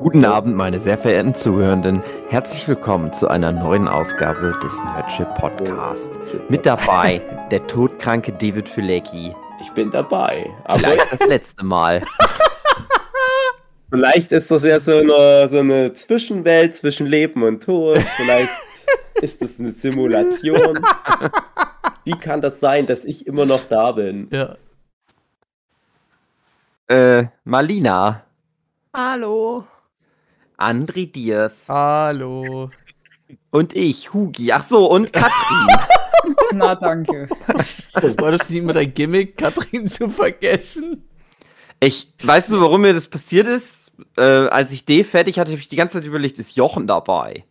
Guten Abend, meine sehr verehrten Zuhörenden. Herzlich willkommen zu einer neuen Ausgabe des Nerdship Podcast. Mit dabei der todkranke David Filecki. Ich bin dabei. Aber Vielleicht das letzte Mal. vielleicht ist das ja so eine, so eine Zwischenwelt zwischen Leben und Tod. Vielleicht ist es eine Simulation. Wie kann das sein, dass ich immer noch da bin? Ja. Äh, Malina, Hallo. Andri Diers Hallo. und ich, Hugi. Ach so, und Katrin. Na, danke. War das nicht immer dein Gimmick, Katrin zu vergessen? Ich, weißt du, warum mir das passiert ist? Äh, als ich D fertig hatte, habe ich die ganze Zeit überlegt, ist Jochen dabei?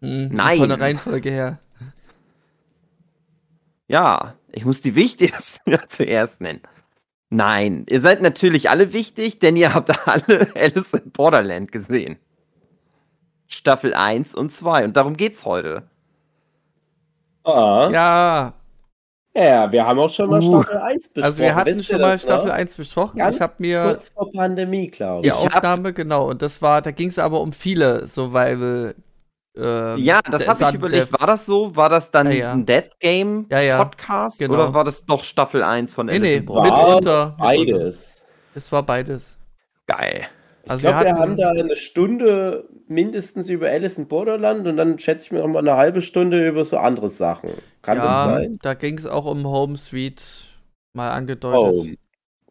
Hm, Nein. Von der Reihenfolge her. Ja, ich muss die wichtigsten ja zuerst nennen. Nein, ihr seid natürlich alle wichtig, denn ihr habt alle Alice in Borderland gesehen. Staffel 1 und 2 und darum geht's heute. Ah, ja. Ja, wir haben auch schon mal Uh. Staffel 1 besprochen. also wir hatten Wisst schon mal das Staffel noch? 1 besprochen. Ganz ich habe mir Kurz vor Pandemie, glaube die ich. Hab- Aufnahme, genau, und das war, da ging es aber um viele Survival. Ähm, Ja, das habe ich überlegt. War das so? War das dann Ja, ja. ein Death Game Ja, ja, Podcast genau. oder war das doch Staffel 1 von Nee, Alice nee, in Borderland? War mitunter. mitunter. Beides. Es war beides. Geil. Also ich glaube, wir, hatten- haben da eine Stunde mindestens über Alice in Borderland und dann schätze ich mir noch mal eine halbe Stunde über so andere Sachen. Kann das sein? da ging es auch um Home Sweet mal angedeutet.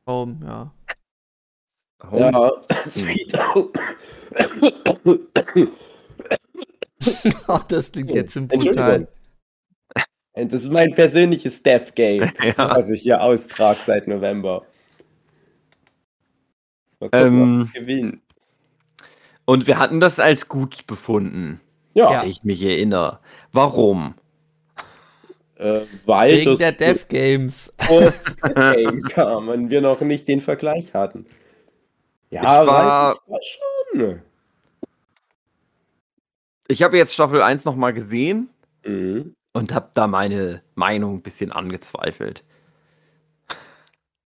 Home. Home, ja. Ja, Sweet Home. Oh, das klingt jetzt schon brutal. Entschuldigung. Das ist mein persönliches Death Game, Ja. was ich hier austrage seit November. Mal gucken, Ähm. Und wir hatten das als gut befunden, Ja, ja. wenn ich mich erinnere. Warum? Äh, weil Wegen das der Death Games. kurz Game kam und wir noch nicht den Vergleich hatten. Ja, Ich war- weiß ich war schon. Ich habe jetzt Staffel 1 nochmal gesehen Mhm. und habe da meine Meinung ein bisschen angezweifelt.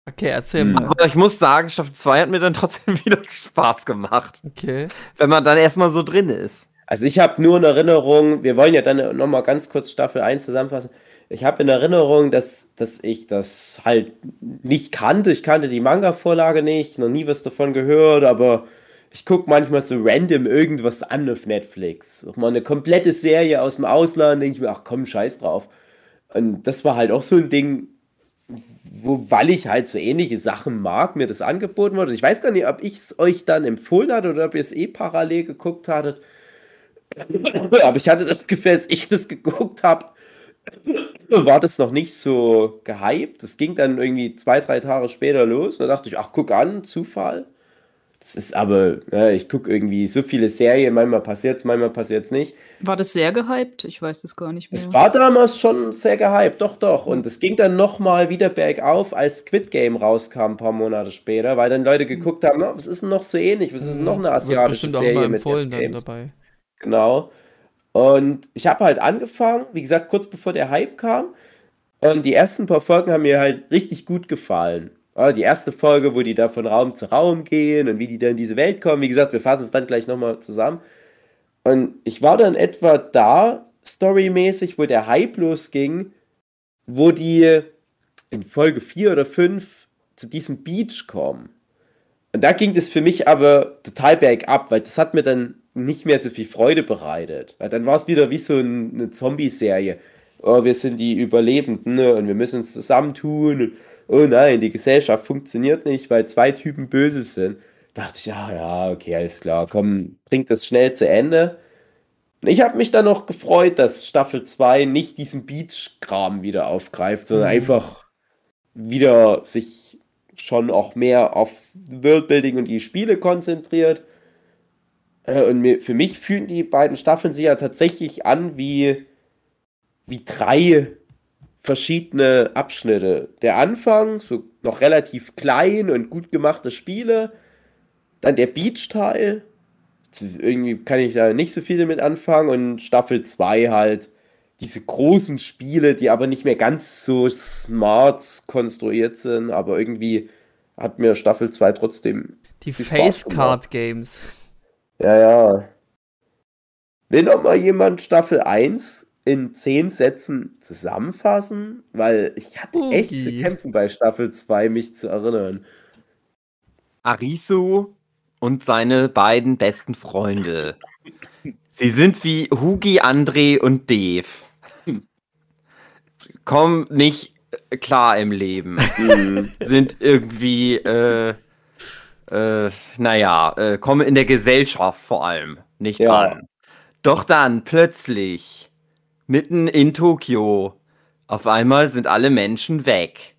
Okay, erzähl Hm. mal. Aber ich muss sagen, Staffel 2 hat mir dann trotzdem wieder Spaß gemacht, Okay. wenn man dann erstmal so drin ist. Also ich habe nur in Erinnerung, wir wollen ja dann nochmal ganz kurz Staffel 1 zusammenfassen. Ich habe in Erinnerung, dass, dass ich das halt nicht kannte. Ich kannte die Manga-Vorlage nicht, noch nie was davon gehört, aber ich gucke manchmal so random irgendwas an auf Netflix. Auch mal eine komplette Serie aus dem Ausland, denke ich mir, ach komm, scheiß drauf. Und das war halt auch so ein Ding, wo, weil ich halt so ähnliche Sachen mag, mir das angeboten wurde. Ich weiß gar nicht, ob ich es euch dann empfohlen hatte oder ob ihr es eh parallel geguckt hattet. Aber ich hatte das Gefühl, als ich das geguckt habe, war das noch nicht so gehypt. Das ging dann irgendwie zwei, drei Tage später los. Da dachte ich, ach, guck an, Zufall. Das ist aber, ja, ich gucke irgendwie so viele Serien, manchmal passiert es, manchmal passiert es nicht. War das sehr gehypt? Ich weiß es gar nicht mehr. Es war damals schon sehr gehypt, doch, doch. Und es ging dann nochmal wieder bergauf, als Squid Game rauskam, ein paar Monate später, weil dann Leute geguckt haben, "Na, was ist denn noch so ähnlich? Was ist denn noch eine Wird asiatische auch Serie immer mit Death dann Games? dabei. Genau. Und ich habe halt angefangen, wie gesagt, kurz bevor der Hype kam. Und die ersten paar Folgen haben mir halt richtig gut gefallen. Ja, die erste Folge, wo die da von Raum zu Raum gehen und wie die da in diese Welt kommen. Wie gesagt, wir fassen es dann gleich nochmal zusammen. Und ich war dann etwa da, storymäßig, wo der Hype losging, wo die in Folge 4 oder 5 zu diesem Beach kommen. Und da ging das für mich aber total bergab, weil das hat mir dann nicht mehr so viel Freude bereitet. Weil dann war es wieder wie so ein, eine Zombie-Serie. Oh, wir sind die Überlebenden ne, und wir müssen uns zusammentun. Oh nein, die Gesellschaft funktioniert nicht, weil zwei Typen böse sind. Dachte ich, ja, ja, okay, alles klar, komm, bringt das schnell zu Ende. Und ich habe mich dann noch gefreut, dass Staffel 2 nicht diesen Beach-Kram wieder aufgreift, sondern Mhm. einfach wieder sich schon auch mehr auf Worldbuilding und die Spiele konzentriert. Äh, Und für mich fühlen die beiden Staffeln sich ja tatsächlich an wie, wie drei verschiedene Abschnitte. Der Anfang, so noch relativ klein und gut gemachte Spiele. Dann der Beach-Teil. Irgendwie kann ich da nicht so viel damit anfangen. Und Staffel 2 halt diese großen Spiele, die aber nicht mehr ganz so smart konstruiert sind. Aber irgendwie hat mir Staffel 2 trotzdem Die Viel Spaß Facecard Games. Ja, ja. Will noch mal jemand Staffel 1 in 10 Sätzen zusammenfassen? Weil ich hatte echt zu kämpfen bei Staffel 2, mich zu erinnern. Arisu und seine beiden besten Freunde. Sie sind wie Hugi, André und Dave. Kommen nicht klar im Leben. Hm. Sind irgendwie, äh, äh, naja, äh, kommen in der Gesellschaft vor allem nicht Ja. an. Doch dann plötzlich, mitten in Tokio, auf einmal sind alle Menschen weg.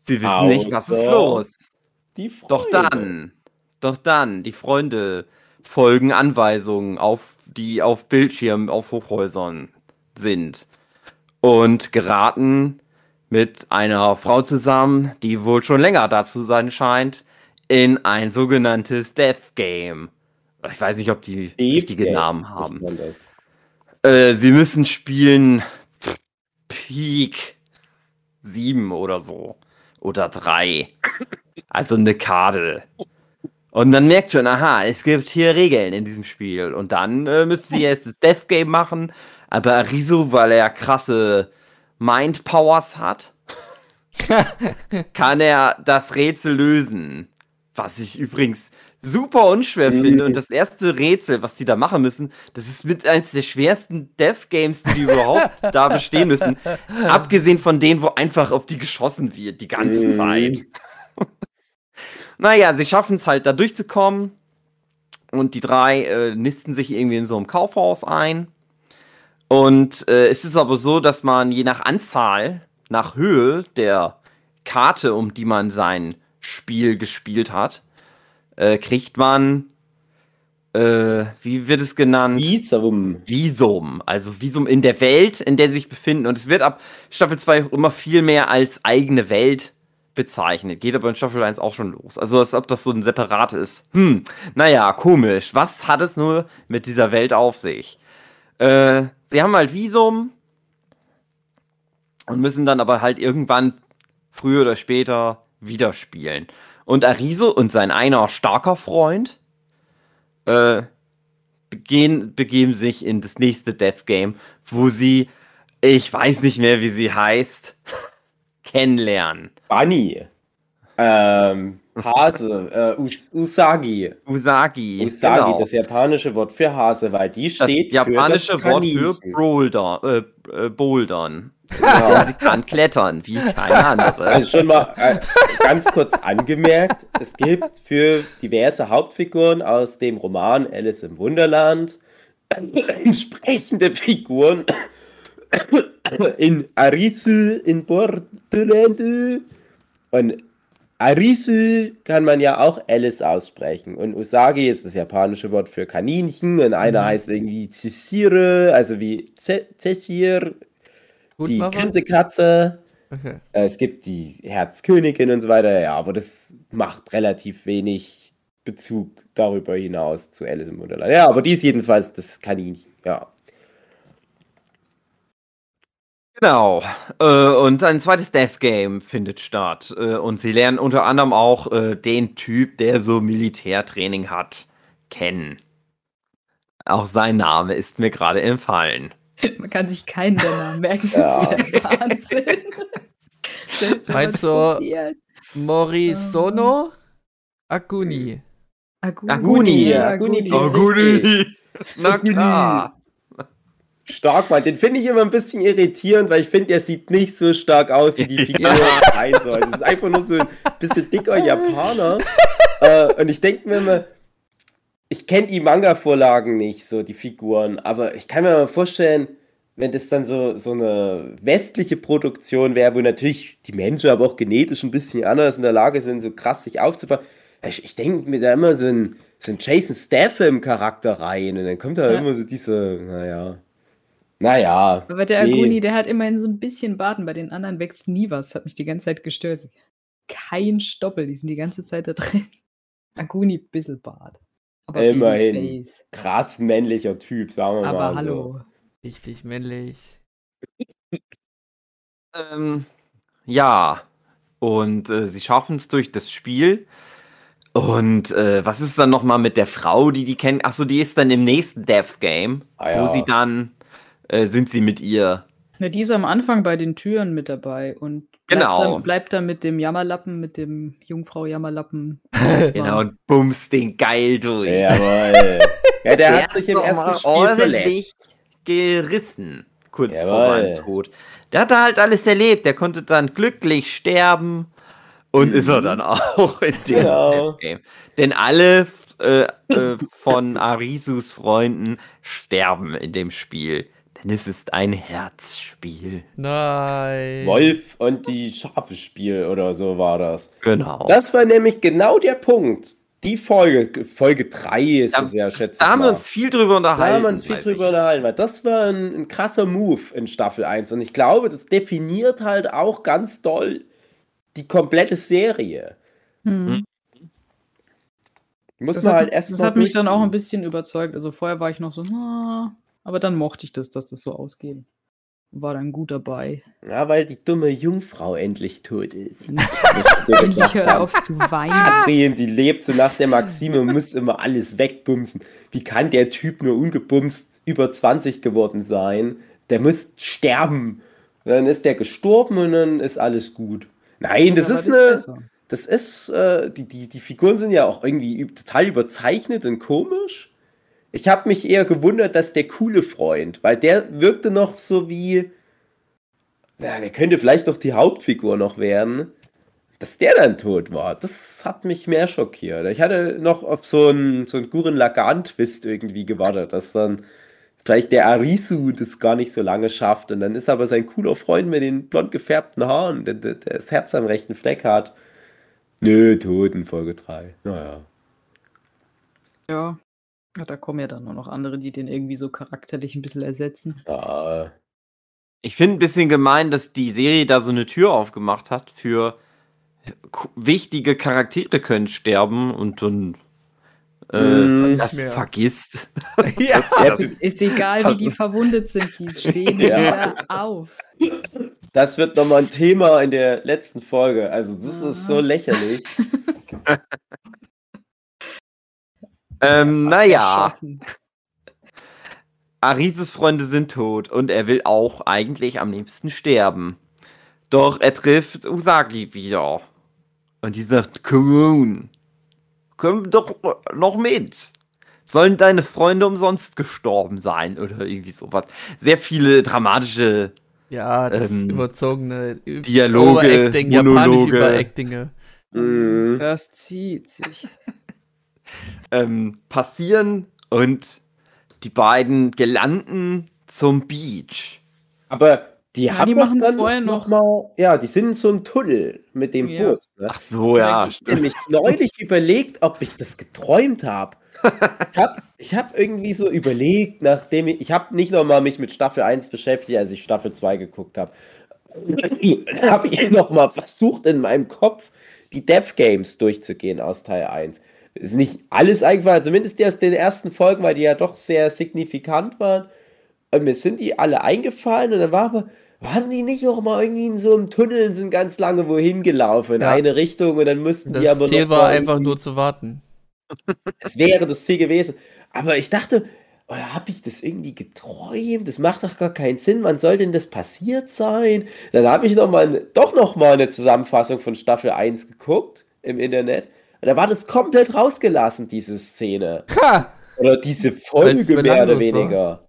Sie wissen nicht, was ist Außer los. Doch dann, doch dann, die Freunde folgen Anweisungen, auf, die auf Bildschirmen, auf Hochhäusern sind. Und geraten mit einer Frau zusammen, die wohl schon länger da zu sein scheint, in ein sogenanntes Death Game. Ich weiß nicht, ob die richtige Game, Namen haben. Das. Äh, sie müssen spielen Peak 7 oder so. Oder 3. Also eine Karte. Und man merkt schon, aha, es gibt hier Regeln in diesem Spiel. Und dann äh, müssen sie erst das Death Game machen. Aber Arisu, weil er krasse Mind Powers hat, kann er das Rätsel lösen. Was ich übrigens super unschwer Mhm. finde. Und das erste Rätsel, was die da machen müssen, das ist mit eins der schwersten Death Games, die überhaupt da bestehen müssen. Abgesehen von denen, wo einfach auf die geschossen wird, die ganze Mhm. Zeit. naja, sie schaffen es halt da durchzukommen. Und die drei äh, nisten sich irgendwie in so einem Kaufhaus ein. Und äh, es ist aber so, dass man je nach Anzahl, nach Höhe der Karte, um die man sein Spiel gespielt hat, äh, kriegt man, äh, wie wird es genannt? Visum. Visum, also Visum in der Welt, in der sie sich befinden. Und es wird ab Staffel 2 auch immer viel mehr als eigene Welt bezeichnet. Geht aber in Staffel 1 auch schon los. Also als ob das so ein separat ist. Hm, naja, komisch. Was hat es nur mit dieser Welt auf sich? Äh, sie haben halt Visum und müssen dann aber halt irgendwann früher oder später wieder spielen. Und Ariso und sein einer starker Freund äh, begehen, begeben sich in das nächste Death Game, wo sie, ich weiß nicht mehr, wie sie heißt, kennenlernen. Bunny. Ähm, Hase. Äh, Us Usagi. Usagi. Usagi, genau. das japanische Wort für Hase, weil die das steht japanische für das Wort für. Boulder, äh, äh, Bouldern. Genau. Sie kann klettern, wie keine andere. Also schon mal äh, ganz kurz angemerkt, es gibt für diverse Hauptfiguren aus dem Roman Alice im Wunderland entsprechende Figuren in Arisu in Borderland und Arisu kann man ja auch Alice aussprechen. Und Usagi ist das japanische Wort für Kaninchen. Und einer heißt irgendwie Zesire, also wie Ze- Zesir, die? Grinsekatze. Okay. Äh, Es gibt die Herzkönigin und so weiter, ja, aber das macht relativ wenig Bezug darüber hinaus zu Alice im Wunderland. Ja, aber die ist jedenfalls das Kaninchen, ja. Genau. Äh, und ein zweites Death Game findet statt. Äh, und sie lernen unter anderem auch äh, den Typ, der so Militärtraining hat, kennen. Auch sein Name ist mir gerade entfallen. Man kann sich keinen der Namen merken. Das Ja. ist der Wahnsinn. Selbst Meinst du-. Morisono Aguni. Aguni. Aguni, ja, Aguni. Aguni. Na klar. Stark, Mann. Den finde ich immer ein bisschen irritierend, weil ich finde, er sieht nicht so stark aus, wie die Figur sein soll. Das ist einfach nur so ein bisschen dicker Japaner. äh, und ich denke mir immer, ich kenne die Manga-Vorlagen nicht, so die Figuren, aber ich kann mir mal vorstellen, wenn das dann so, so eine westliche Produktion wäre, wo natürlich die Menschen aber auch genetisch ein bisschen anders in der Lage sind, so krass sich aufzubauen. Ich, ich denke mir da immer so ein, so ein Jason Statham-Charakter rein und dann kommt da Ja. immer so diese, naja, naja. Aber der Nee. Aguni, der hat immerhin so ein bisschen Baden. Bei den anderen wächst nie was. Hat mich die ganze Zeit gestört. Kein Stoppel, die sind die ganze Zeit da drin. Aguni, bisschen Bart. Aber Immerhin. Babyface. krass männlicher Typ, sagen wir mal. Aber so. hallo. Richtig männlich. Ähm, ja. Und äh, sie schaffen es durch das Spiel. Und äh, was ist dann nochmal mit der Frau, die die kennt? Achso, die ist dann im nächsten Death Game, Ah, ja. wo sie dann, äh, sind sie mit ihr. Ja, die ist am Anfang bei den Türen mit dabei und Genau. dann, bleibt dann mit dem Jammerlappen, mit dem Jungfrau Jammerlappen. genau, und bumst den geil durch. Jawohl. Ja, der, hat ist sich im ersten Spiel verletzt. ordentlich gerissen, kurz vor Jawohl. seinem Tod. Der hat da halt alles erlebt. Der konnte dann glücklich sterben und ist er dann auch in dem Genau. Game. Denn alle äh, äh, von Arisus Freunden sterben in dem Spiel. Denn es ist ein Herzspiel. Nein. Wolf und die Schafe Spiel oder so war das. Genau. Das war nämlich genau der Punkt. Die Folge, Folge 3 ist da, es ja, schätze da haben wir uns viel drüber Da unterhalten. haben wir uns viel drüber ich. unterhalten, weil das war ein, ein krasser Move in Staffel 1. Und ich glaube, das definiert halt auch ganz doll die komplette Serie. Hm. Muss Das, man hat, halt erst das mal hat mich dann auch ein bisschen überzeugt. Also vorher war ich noch so, na, aber dann mochte ich das, dass das so ausgeht. War dann gut dabei. Ja, weil die dumme Jungfrau endlich tot ist. Endlich hört auf zu weinen. Katrin, die lebt so nach der Maxime und muss immer alles wegbumsen. Wie kann der Typ nur ungebumst über 20 geworden sein? Der muss sterben. Und dann ist der gestorben und dann ist alles gut. Nein, das Aber ist eine. besser. Das ist, äh, die, die, die Figuren sind ja auch irgendwie total überzeichnet und komisch. Ich habe mich eher gewundert, dass der coole Freund, weil der wirkte noch so wie, ja, der könnte vielleicht doch die Hauptfigur noch werden, dass der dann tot war. Das hat mich mehr schockiert. Ich hatte noch auf so einen, so einen Guren Lagan-Twist irgendwie gewartet, dass dann vielleicht der Arisu das gar nicht so lange schafft und dann ist aber sein cooler Freund mit den blond gefärbten Haaren, der, der das Herz am rechten Fleck hat. Nö, tot in Folge 3. Naja. Ja. Ja. Da kommen ja dann nur noch andere, die den irgendwie so charakterlich ein bisschen ersetzen. Ja, Ich finde ein bisschen gemein, dass die Serie da so eine Tür aufgemacht hat für wichtige Charaktere können sterben und dann äh, Mm, das mehr. vergisst. ja. Jetzt, Ist egal, wie die verwundet sind, die stehen Ja. wieder auf. das wird nochmal ein Thema in der letzten Folge. Also, das ist so lächerlich. Ähm, naja. Arises Freunde sind tot und er will auch eigentlich am liebsten sterben. Doch er trifft Usagi wieder. Und die sagt, komm, komm doch noch mit. Sollen deine Freunde umsonst gestorben sein oder irgendwie sowas. Sehr viele dramatische Ja, das Ähm, überzogene Dialoge, Overacting, japanisch Monologe. Überactinge. Mhm. Das zieht sich. ähm, passieren und die beiden gelanden zum Beach. Aber die Ja, haben die machen dann vorher noch noch- mal, ja, die sind in so einem Tunnel mit dem Ja. Bus. Ne? Ach so, ja. Ich nämlich neulich überlegt, ob ich das geträumt habe. Ich habe ich hab irgendwie so überlegt, nachdem ich, ich habe nicht nochmal mich mit Staffel 1 beschäftigt, als ich Staffel 2 geguckt habe. habe ich nochmal versucht, in meinem Kopf die Death Games durchzugehen aus Teil 1. Ist nicht alles eingefallen, zumindest die aus den ersten Folgen, weil die ja doch sehr signifikant waren. Und mir sind die alle eingefallen und dann war aber, waren die nicht auch mal irgendwie in so einem Tunnel und sind ganz lange wohin gelaufen, in Ja. eine Richtung und dann mussten die Das aber Ziel noch war einfach nur zu warten. es wäre das Ziel gewesen. Aber ich dachte, oder habe ich das irgendwie geträumt? Das macht doch gar keinen Sinn. Wann soll denn das passiert sein? Dann habe ich noch mal, doch noch mal eine Zusammenfassung von Staffel 1 geguckt im Internet. Und da war das komplett rausgelassen, diese Szene. Ha! Oder diese Weil's Folge mehr oder war. weniger.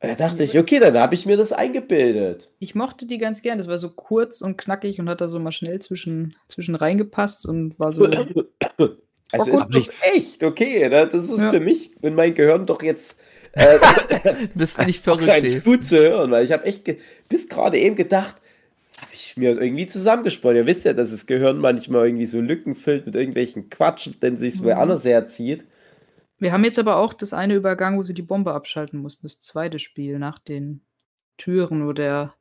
Und da dachte ich, okay, dann habe ich mir das eingebildet. Ich mochte die ganz gern. Das war so kurz und knackig und hat da so mal schnell zwischen, zwischen reingepasst und war so. Also gut, ist das echt, okay. ne? Das ist Ja. für mich und mein Gehirn doch jetzt äh, Du bist nicht verrückt, ganz Dave. gut zu hören, weil ich habe echt ge- bis gerade eben gedacht, ich mir irgendwie zusammengesponnen. Ihr wisst ja, dass das Gehirn manchmal irgendwie so Lücken füllt mit irgendwelchen Quatsch, wenn sich Mhm. woanders herzieht. Wir haben jetzt aber auch das eine Übergang, wo sie die Bombe abschalten mussten. Das zweite Spiel nach den Türen, wo der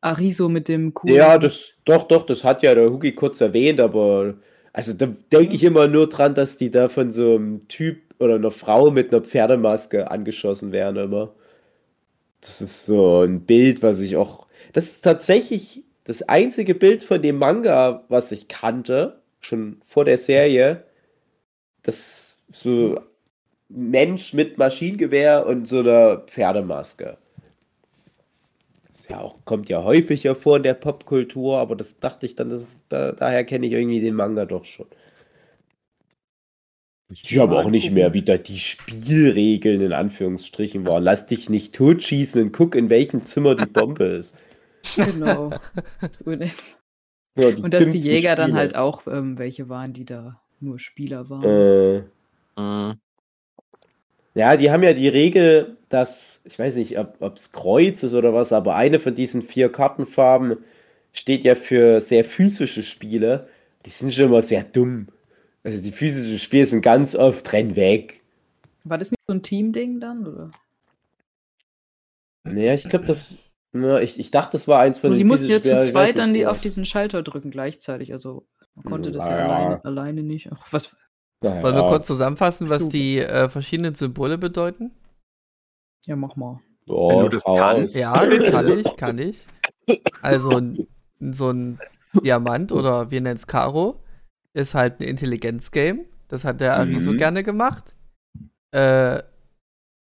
Ariso mit dem coolen. Ja, das doch, doch, das hat ja der Hugi kurz erwähnt, aber also da denke ich immer nur dran, dass die da von so einem Typ oder einer Frau mit einer Pferdemaske angeschossen werden immer. Das ist so ein Bild, was ich auch. Das ist tatsächlich das einzige Bild von dem Manga, was ich kannte, schon vor der Serie. das so Mensch mit Maschinengewehr und so einer Pferdemaske. Das ja auch, kommt ja häufiger vor in der Popkultur, aber das dachte ich dann, das ist, da, daher kenne ich irgendwie den Manga doch schon. Ich habe auch nicht mehr, wie da die Spielregeln in Anführungsstrichen waren. Lass dich nicht totschießen und guck, in welchem Zimmer die Bombe ist. Genau. So in etwa. Ja, Und dass die Jäger dann Spiele. halt auch ähm, welche waren, die da nur Spieler waren. Äh, Mhm. Ja, die haben ja die Regel, dass, ich weiß nicht, ob es Kreuz ist oder was, aber eine von diesen vier Kartenfarben steht ja für sehr physische Spiele. Die sind schon immer sehr dumm. Also die physischen Spiele sind ganz oft renn weg. War das nicht so ein Team-Ding dann? Oder? Naja, ich glaube, das. Na, ich, ich dachte, das war eins von Und sie den mussten ja zu zweit dann die auf diesen Schalter drücken gleichzeitig. Also man konnte das ja Naja. alleine, alleine nicht. Ach, was? Naja. Wollen wir kurz zusammenfassen, was die äh, verschiedenen Symbole bedeuten? Ja, mach mal. Oh, Wenn du das hau kannst. Ja, kann ich, kann ich. Also so ein Diamant oder wir nennen es Karo ist halt ein Intelligenz-Game. Das hat der Ari so Mhm. gerne gemacht. Äh,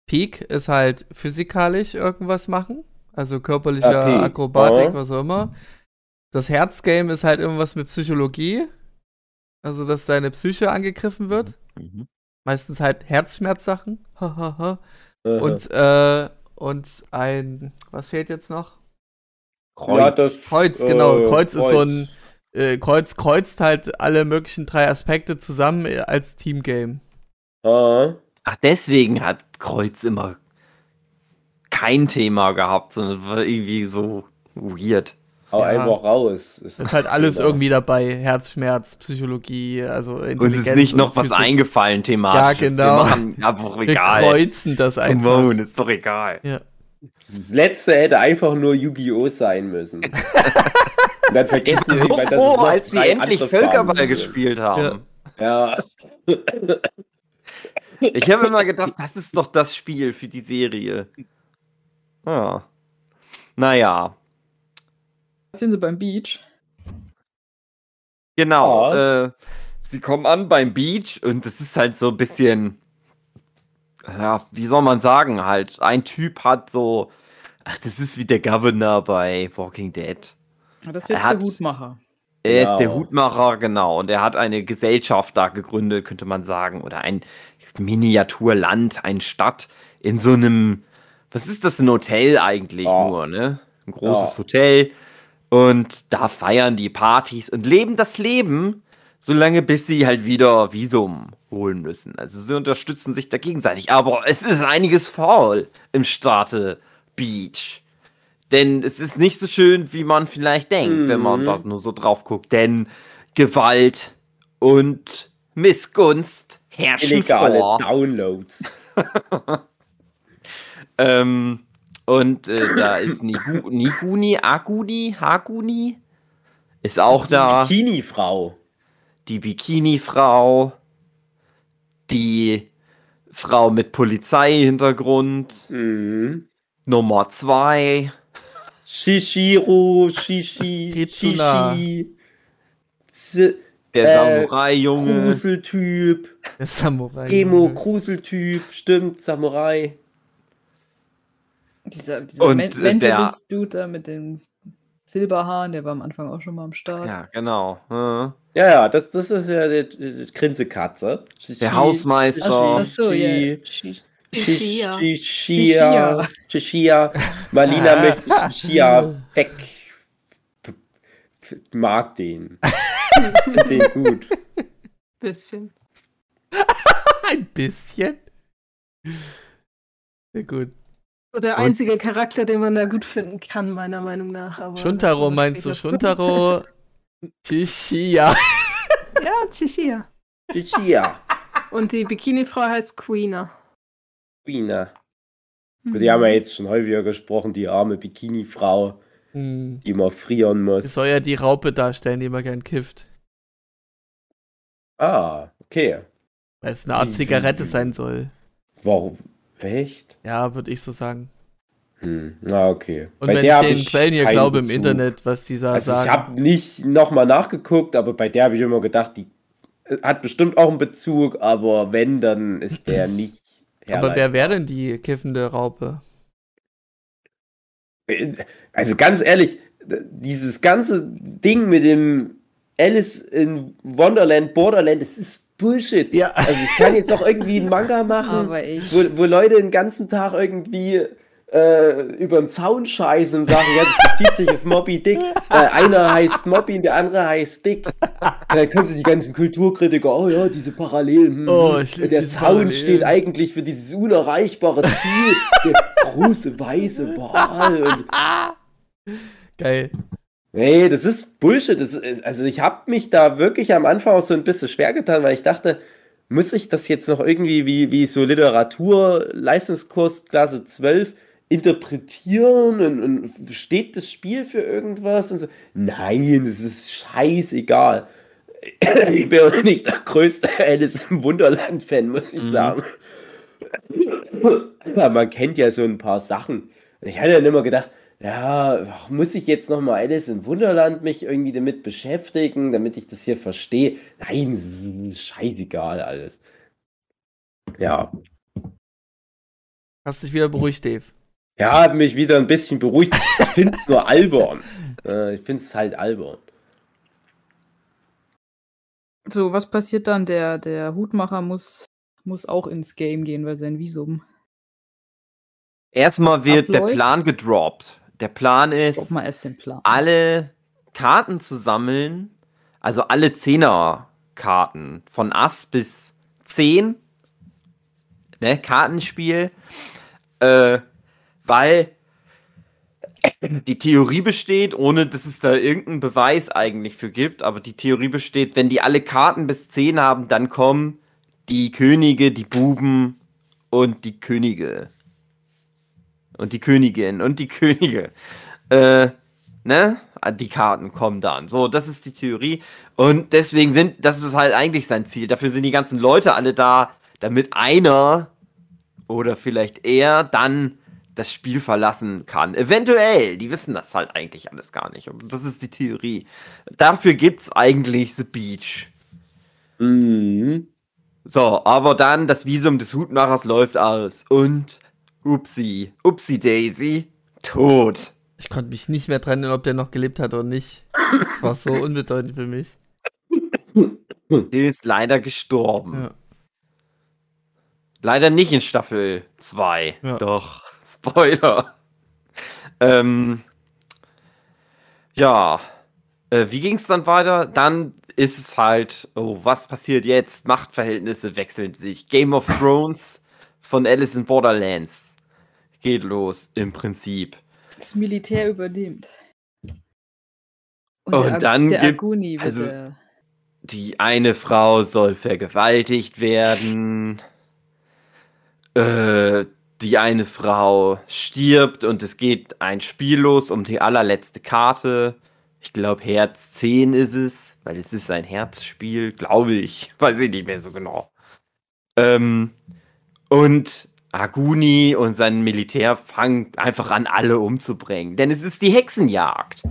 Peak ist halt physikalisch irgendwas machen. Also körperliche Ah, Peak. Akrobatik, Ah. was auch immer. Das Herz-Game ist halt irgendwas mit Psychologie. Also, dass deine Psyche angegriffen wird. Mhm. Meistens halt Herzschmerzsachen. Aha. Und, äh, und ein, was fehlt jetzt noch? Ja, das, Kreuz, genau. äh, Kreuz, ist so ein, äh, Kreuz kreuzt halt alle möglichen drei Aspekte zusammen äh, als Teamgame. Ah. Ach, deswegen hat Kreuz immer kein Thema gehabt, sondern war irgendwie so weird. Hau Ja. einfach raus. Es Ist halt alles genau. irgendwie dabei. Herzschmerz, Psychologie, also Uns ist nicht noch was Physik. eingefallen thematisch. Ja, genau. Wir machen einfach Wir egal. kreuzen das einfach. Come on, ist doch egal. Ja. Das letzte hätte einfach nur Yu-Gi-Oh! sein müssen. Und dann vergessen die, so weil das froh, als die endlich Völkerball sind. gespielt haben. Ja. Ich habe immer gedacht, das ist doch das Spiel für die Serie. Ja. Naja, Jetzt sind sie beim Beach. genau. Ja. Äh, sie kommen an beim Beach und es ist halt so ein bisschen, ja, wie soll man sagen, halt, ein Typ hat so, ach, das ist wie der Governor bei Walking Dead. Das ist Er jetzt hat- der Hutmacher. Er Genau. ist der Hutmacher, genau. Und er hat eine Gesellschaft da gegründet, könnte man sagen. Oder ein Miniaturland, eine Stadt in so einem, was ist das, ein Hotel eigentlich Ja. nur, ne? Ein großes Ja. Hotel. Und da feiern die Partys und leben das Leben, solange bis sie halt wieder Visum holen müssen. Also sie unterstützen sich da gegenseitig. Aber es ist einiges faul im Staate Beach. Denn es ist nicht so schön, wie man vielleicht denkt, wenn man Mhm. da nur so drauf guckt. Denn Gewalt und Missgunst herrschen Illegale vor. Downloads. Ähm, und äh, da ist Nigu, Niguni, Aguni, Haguni ist auch da. Bikini-Frau. Die Bikini-Frau, die Frau mit Polizeihintergrund, Mhm. Nummer zwei. Shishiro, Shishi, Kitsuna. Shishi. Z Der Äh, Samurai-Junge. Gruseltyp. Der Samurai. Emo, Gruseltyp. Stimmt, Samurai. Dieser, dieser Und, Men äh, der- Mentalist-Dude da mit den Silberhaaren, der war am Anfang auch schon mal am Start. Ja, genau. Äh. Ja, ja, das, das ist ja die, die Grinsekatze. Der Hausmeister. Ach, ach so, ja. Shishi, Shishia. Shishia. Shishia. Malina möchte Shishia weg. Mag den. Find den gut. Bisschen. Ein bisschen. Sehr gut. So der Und- einzige Charakter, den man da gut finden kann, meiner Meinung nach. Aber Shuntaro meinst du? Shuntaro. Shishia. Ja, Chishia. Shishia. Und die Bikini-Frau heißt Queena. Mhm. Über die haben wir jetzt schon häufiger gesprochen, die arme Bikini-Frau, Hm. die immer frieren Das muss. soll ja die Raupe darstellen, die immer gern kifft. Ah, okay. Weil es eine Art Wie- Zigarette wie- sein soll. Warum? Echt? Ja, würde ich so sagen. Hm, na, okay. Und Bei wenn ich den Quellen hier glaube im Bezug. Internet, was die da Also ich sagen. habe nicht nochmal nachgeguckt, aber bei der habe ich immer gedacht, die, hat bestimmt auch einen Bezug, aber wenn, dann ist der nicht. Aber wer wäre denn die kiffende Raupe? Also ganz ehrlich, dieses ganze Ding mit dem Alice in Wonderland, Borderland, das ist Bullshit. Ja. Also ich kann jetzt auch irgendwie einen Manga machen, wo, wo Leute den ganzen Tag irgendwie äh, über den Zaun scheißen und sagen, ja, das bezieht sich auf Moby Dick. Äh, einer heißt Moby und der andere heißt Dick. Dann kommen sie die ganzen Kulturkritiker, oh ja, diese Parallelen. hm, Oh, hm. der diese Zaun Parallelen. steht eigentlich für dieses unerreichbare Ziel, der große weiße Wal. Und Geil. Nee, das ist Bullshit. Das ist, also ich habe mich da wirklich am Anfang auch so ein bisschen schwer getan, weil ich dachte, muss ich das jetzt noch irgendwie wie, wie so Literatur, Leistungskurs Klasse 12 interpretieren und, und steht das Spiel für irgendwas? Und so. Nein, das ist scheißegal. Ich bin auch nicht der größte Alice im Wunderland-Fan, muss ich Mhm. sagen. Aber man kennt ja so ein paar Sachen. Und ich hatte dann immer gedacht, ja, muss ich jetzt noch mal Alice im Wunderland mich irgendwie damit beschäftigen, damit ich das hier verstehe? Nein, es ist scheißegal alles. Ja, Hast dich wieder beruhigt, Dave. ja, hat mich wieder ein bisschen beruhigt. Ich finde es nur albern. Äh, ich finde es halt albern. So, was passiert dann? Der, der Hutmacher muss, muss auch ins Game gehen, weil sein Visum. Erstmal wird der Abläuft. Plan gedroppt. Der Plan ist, Plan. alle Karten zu sammeln, also alle Zehner-Karten von Ass bis 10, ne, Kartenspiel, äh, weil die Theorie besteht, ohne dass es da irgendeinen Beweis eigentlich für gibt, aber die Theorie besteht, wenn die alle Karten bis 10 haben, dann kommen die Könige, die Buben und die Könige. Und die Königin und die Könige. Äh, ne? Die Karten kommen dann. So, das ist die Theorie. Und deswegen sind, das ist halt eigentlich sein Ziel. Dafür sind die ganzen Leute alle da, damit einer oder vielleicht er dann das Spiel verlassen kann. Eventuell, die wissen das halt eigentlich alles gar nicht. Und das ist die Theorie. Dafür gibt's eigentlich The Beach. Mhm. So, aber dann das Visum des Hutmachers läuft aus. Und upsi, upsi Daisy, tot. Ich konnte mich nicht mehr dran erinnern, ob der noch gelebt hat oder nicht. Das war so unbedeutend für mich. Der ist leider gestorben. Ja. Leider nicht in Staffel 2. Ja. Doch, Spoiler. Ähm, ja, äh, wie ging es dann weiter? Dann ist es halt, oh, was passiert jetzt? Machtverhältnisse wechseln sich. Game of Thrones von Alice in Borderlands geht los im Prinzip. Das Militär übernimmt. Und der, Ag- dann der gibt- Aguni also- der, Die eine Frau soll vergewaltigt werden. Äh, die eine Frau stirbt und es geht ein Spiel los um die allerletzte Karte. Ich glaube, Herz 10 ist es, weil es ist ein Herzspiel, glaube ich. Weiß ich nicht mehr so genau. Ähm, und Aguni und sein Militär fangen einfach an, alle umzubringen. Denn es ist die Hexenjagd.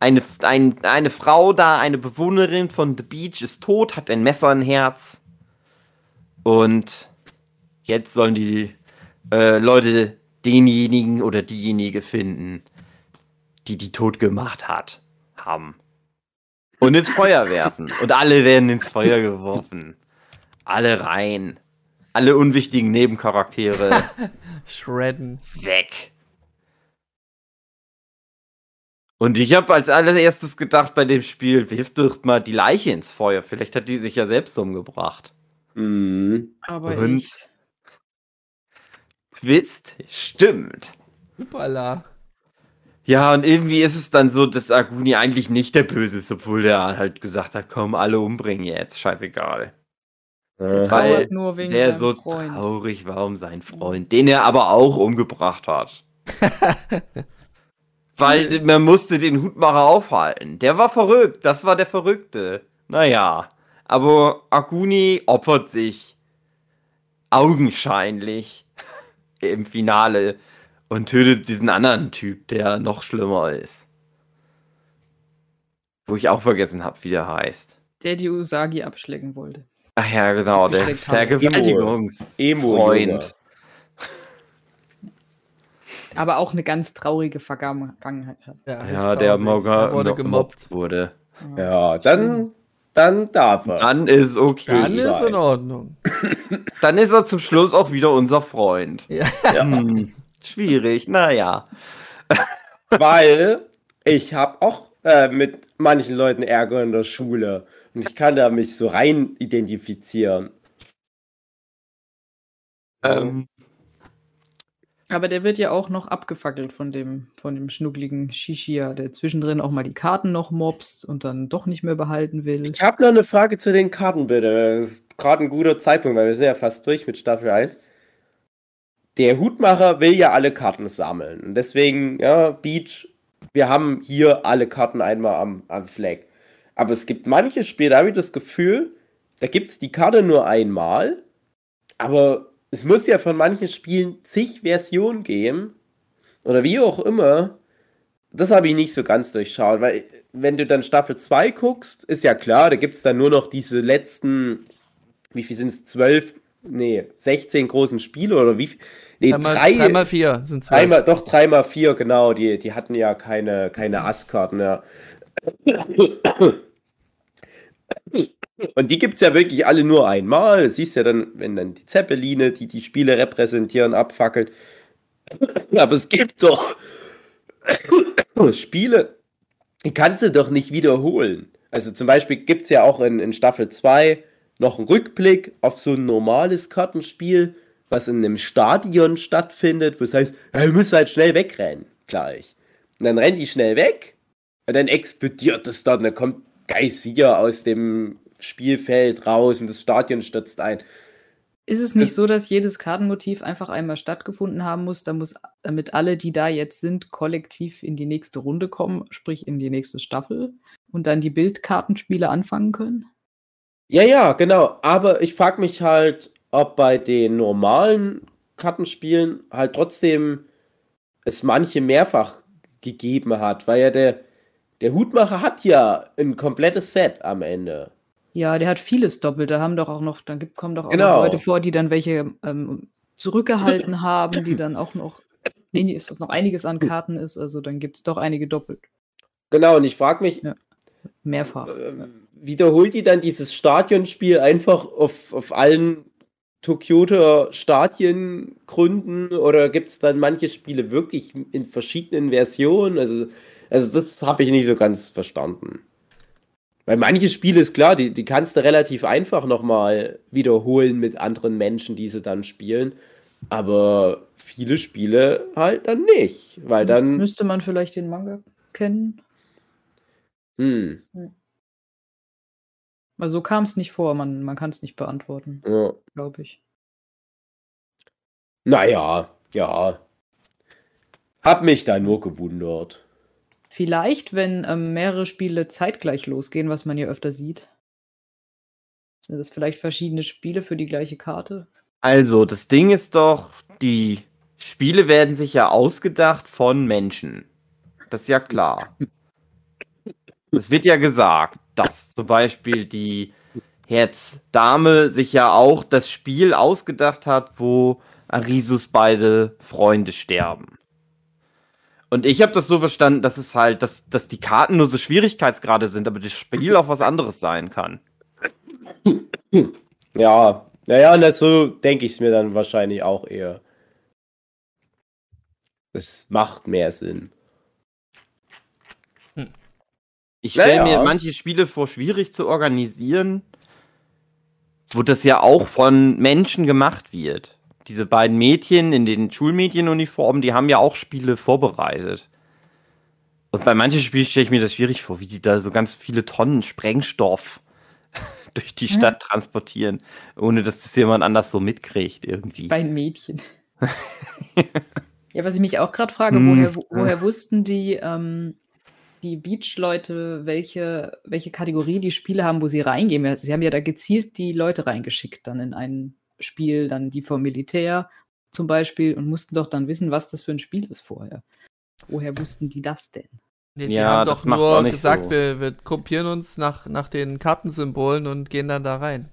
Eine, ein, eine Frau da, eine Bewohnerin von The Beach, ist tot, hat ein Messer im Herz. Und jetzt sollen die äh, Leute denjenigen oder diejenige finden, die die tot gemacht hat, haben. Und ins Feuer werfen. Und alle werden ins Feuer geworfen. Alle rein. Alle unwichtigen Nebencharaktere Shredden. weg. Und ich habe als allererstes gedacht bei dem Spiel, wirf doch mal die Leiche ins Feuer. Vielleicht hat die sich ja selbst umgebracht. Mhm. aber Und- echt. Twist, stimmt. Hoppala. Ja, und irgendwie ist es dann so, dass Aguni eigentlich nicht der Böse ist, obwohl der halt gesagt hat, komm, alle umbringen jetzt, scheißegal. Äh, Weil nur wegen Der so Freund. traurig war um seinen Freund, den er aber auch umgebracht hat. Weil man musste den Hutmacher aufhalten. Der war verrückt, das war der Verrückte. Naja, aber Aguni opfert sich augenscheinlich im Finale und tötet diesen anderen Typ, der noch schlimmer ist. Wo ich auch vergessen habe, wie der heißt. Der die Usagi abschlecken wollte. Ach ja, genau, der. Vergewaltigungsfreund. Aber auch eine ganz traurige Vergangenheit hat. Ja, Ja, ist der traurig. Moga Er wurde gemobbt. wurde. Ja, dann, dann darf er. Dann ist okay. Dann ist sein. in Ordnung. Dann ist er zum Schluss auch wieder unser Freund. Ja. Hm, schwierig, naja. Weil ich habe auch äh, mit manchen Leuten Ärger in der Schule. Und ich kann da mich so rein identifizieren. Ähm, Aber der wird ja auch noch abgefackelt von dem, von dem schnuckligen Shishia, der zwischendrin auch mal die Karten noch mobst und dann doch nicht mehr behalten will. Ich habe noch eine Frage zu den Karten, bitte. Das ist gerade ein guter Zeitpunkt, weil wir sind ja fast durch mit Staffel 1. Der Hutmacher will ja alle Karten sammeln. Und deswegen, ja, Beach, wir haben hier alle Karten einmal am, am Flag. Aber es gibt manche Spiele, da habe ich das Gefühl, da gibt es die Karte nur einmal. Aber es muss ja von manchen Spielen zig Versionen geben. Oder wie auch immer. Das habe ich nicht so ganz durchschaut, weil wenn du dann Staffel 2 guckst, ist ja klar, da gibt es dann nur noch diese letzten, wie viel sind es, 12, nee, 16 großen Spiele oder wie viel? Nee, Dreimal, drei, dreimal vier sind zwölf. dreimal, doch dreimal vier, genau, die, die hatten ja keine, keine Ass-Karten, ja. Und die gibt es ja wirklich alle nur einmal. Das siehst ja dann, wenn dann die Zeppeline, die die Spiele repräsentieren, abfackelt. Aber es gibt doch Spiele, die kannst du doch nicht wiederholen. Also zum Beispiel gibt es ja auch in, in Staffel 2 noch einen Rückblick auf so ein normales Kartenspiel, was in einem Stadion stattfindet, wo es heißt, ja, ihr müsst halt schnell wegrennen, gleich. Und dann rennen die schnell weg und dann explodiert es dort und dann kommt Geysir aus dem Spielfeld raus und das Stadion stürzt ein. Ist es nicht Das- so, dass jedes Kartenmotiv einfach einmal stattgefunden haben muss, damit alle, die da jetzt sind, kollektiv in die nächste Runde kommen, sprich in die nächste Staffel und dann die Bildkartenspiele anfangen können? Ja, ja, genau. Aber ich frage mich halt, ob bei den normalen Kartenspielen halt trotzdem es manche mehrfach gegeben hat, weil ja der, der Hutmacher hat ja ein komplettes Set am Ende. Ja, der hat vieles doppelt. Da haben doch auch noch, dann gibt, kommen doch auch Genau. noch Leute vor, die dann welche ähm, zurückgehalten haben, die dann auch noch, einig- was noch einiges an Karten ist. Also dann gibt es doch einige doppelt. Genau, und ich frage mich, Ja. Mehrfach. ähm, wiederholt die dann dieses Stadionspiel einfach auf, auf allen Tokyoter Stadien gründen oder gibt es dann manche Spiele wirklich in verschiedenen Versionen? Also, also das habe ich nicht so ganz verstanden. Weil manche Spiele ist klar, die, die kannst du relativ einfach nochmal wiederholen mit anderen Menschen, die sie dann spielen. Aber viele Spiele halt dann nicht. Weil dann. müsste man vielleicht den Manga kennen. Hm, Weil so kam es nicht vor. Man, man kann es nicht beantworten, ja. glaube ich. Naja, ja. Hab mich da nur gewundert. Vielleicht, wenn ähm, mehrere Spiele zeitgleich losgehen, was man ja öfter sieht. Sind das vielleicht verschiedene Spiele für die gleiche Karte? Also, das Ding ist doch, die Spiele werden sich ja ausgedacht von Menschen. Das ist ja klar. Es wird ja gesagt, dass zum Beispiel die Herz-Dame sich ja auch das Spiel ausgedacht hat, wo Arisus beide Freunde sterben. Und ich habe das so verstanden, dass es halt, dass, dass die Karten nur so Schwierigkeitsgrade sind, aber das Spiel auch was anderes sein kann. Ja, naja, na, so denke ich es mir dann wahrscheinlich auch eher. Es macht mehr Sinn. Ich stelle Naja. mir manche Spiele vor, schwierig zu organisieren, wo das ja auch von Menschen gemacht wird. Diese beiden Mädchen in den Schulmädchenuniformen, die haben ja auch Spiele vorbereitet. Und bei manchen Spielen stelle ich mir das schwierig vor, wie die da so ganz viele Tonnen Sprengstoff durch die Stadt transportieren, ohne dass das jemand anders so mitkriegt irgendwie. Bei Mädchen. ja, was ich mich auch gerade frage, Hm. woher, wo- woher wussten die, ähm, die Beach-Leute, welche, welche Kategorie die Spiele haben, wo sie reingehen? Ja, Sie haben ja da gezielt die Leute reingeschickt, dann in ein Spiel, dann die vom Militär zum Beispiel, und mussten doch dann wissen, was das für ein Spiel ist vorher. Woher wussten die das denn? Nee, die Ja, haben doch nur gesagt, so. wir, wir gruppieren uns nach, nach den Kartensymbolen und gehen dann da rein.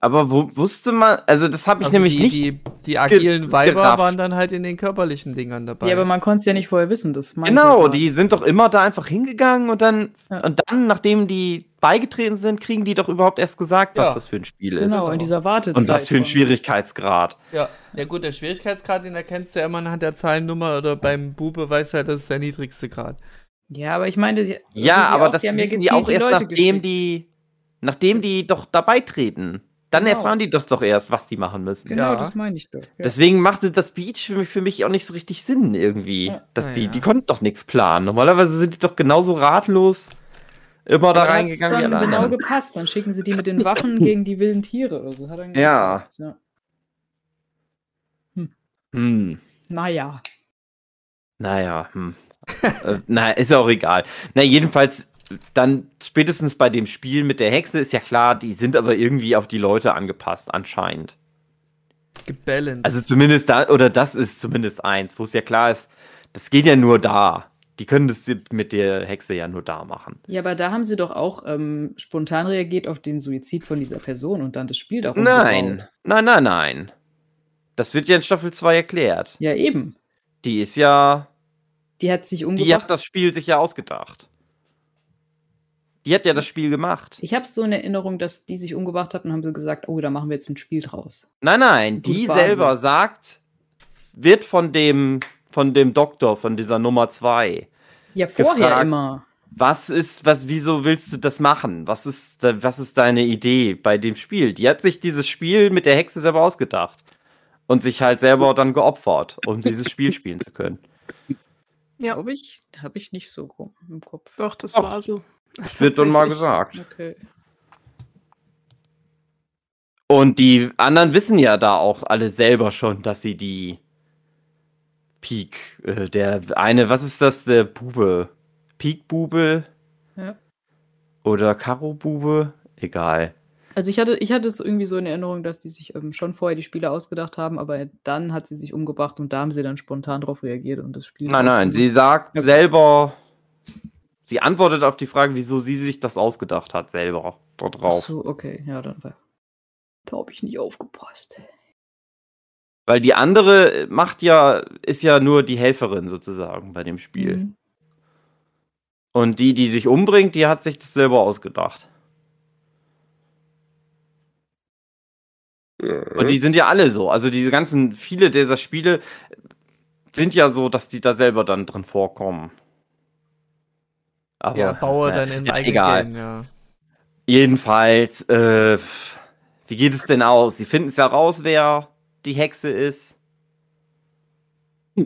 Aber wo, wusste man, also das habe ich Also nämlich die, nicht. die, die agilen Weiber gerafft. waren dann halt in den körperlichen Dingern dabei. Ja, aber man konnte es ja nicht vorher wissen. Das Genau, die sind doch immer da einfach hingegangen und dann, Ja. und dann, nachdem die beigetreten sind, kriegen die doch überhaupt erst gesagt, was Ja. das für ein Spiel Genau, ist. in dieser Wartezeit. Und was für ein Schwierigkeitsgrad. ja. ja gut, der Schwierigkeitsgrad, den erkennst du ja immer anhand der Zahlennummer oder beim Bube weiß er, das ist der niedrigste Grad. Ja, aber ich meine, sie, Ja, aber auch, das die haben ja wissen die auch erst, nachdem geschickt. die, nachdem die doch dabei treten. Dann Genau. erfahren die das doch erst, was die machen müssen. Genau, Ja. das meine ich doch. Ja. Deswegen machte das Beach für mich, für mich auch nicht so richtig Sinn irgendwie. Ja. Dass die, Naja. die konnten doch nichts planen. Normalerweise sind die doch genauso ratlos immer da reingegangen wie dann alle genau anderen. gepasst. Dann schicken sie die mit den Waffen gegen die wilden Tiere oder so. Hat dann Ja. ja. Hm. Naja. Naja, hm. äh, na, ist ja auch egal. Na, jedenfalls, dann spätestens bei dem Spiel mit der Hexe ist ja klar, die sind aber irgendwie auf die Leute angepasst, anscheinend. Gebalanced. Also zumindest da, oder das ist zumindest eins, wo es ja klar ist, das geht ja nur da. Die können das mit der Hexe ja nur da machen. Ja, aber da haben sie doch auch ähm, spontan reagiert auf den Suizid von dieser Person und dann das Spiel darum Nein, gebaut. nein, nein, nein. Das wird ja in Staffel 2 erklärt. Ja, eben. Die ist ja, Die hat sich die umgebracht. hat das Spiel sich ja ausgedacht. Die hat ja das Spiel gemacht. Ich habe so eine Erinnerung, dass die sich umgebracht hat und haben sie gesagt, oh, da machen wir jetzt ein Spiel draus. Nein, nein, die Basis. selber sagt, wird von dem, von dem Doktor, von dieser Nummer 2. Ja, vorher Gefragt. immer. Was ist, was, wieso willst du das machen? Was ist, was ist deine Idee bei dem Spiel? Die hat sich dieses Spiel mit der Hexe selber ausgedacht. Und sich halt selber dann geopfert, um dieses Spiel spielen zu können. Ja, Glaube ich, habe ich nicht so im Kopf. doch, das Doch. war so. Das wird dann mal gesagt. Okay. Und die anderen wissen ja da auch alle selber schon, dass sie die Peak, äh, der eine, was ist das, der Bube? Peak-Bube Ja. oder Karo-Bube? Egal. Also ich hatte, ich hatte es irgendwie so in Erinnerung, dass die sich ähm, schon vorher die Spiele ausgedacht haben, aber dann hat sie sich umgebracht und da haben sie dann spontan darauf reagiert und das Spiel. Nein, nein, sie sagt Okay. selber, sie antwortet auf die Frage, wieso sie sich das ausgedacht hat, selber dort Ach drauf. so, okay, ja, dann war. Da habe ich nicht aufgepasst. Weil die andere macht ja, ist ja nur die Helferin sozusagen bei dem Spiel. Mhm. Und die, die sich umbringt, die hat sich das selber ausgedacht. Und die sind ja alle so. Also diese ganzen, viele dieser Spiele sind ja so, dass die da selber dann drin vorkommen. Aber ja, baue na, dann in ja, eigenen egal. Game, ja. Jedenfalls, äh, wie geht es denn aus? Sie finden es ja raus, wer die Hexe ist.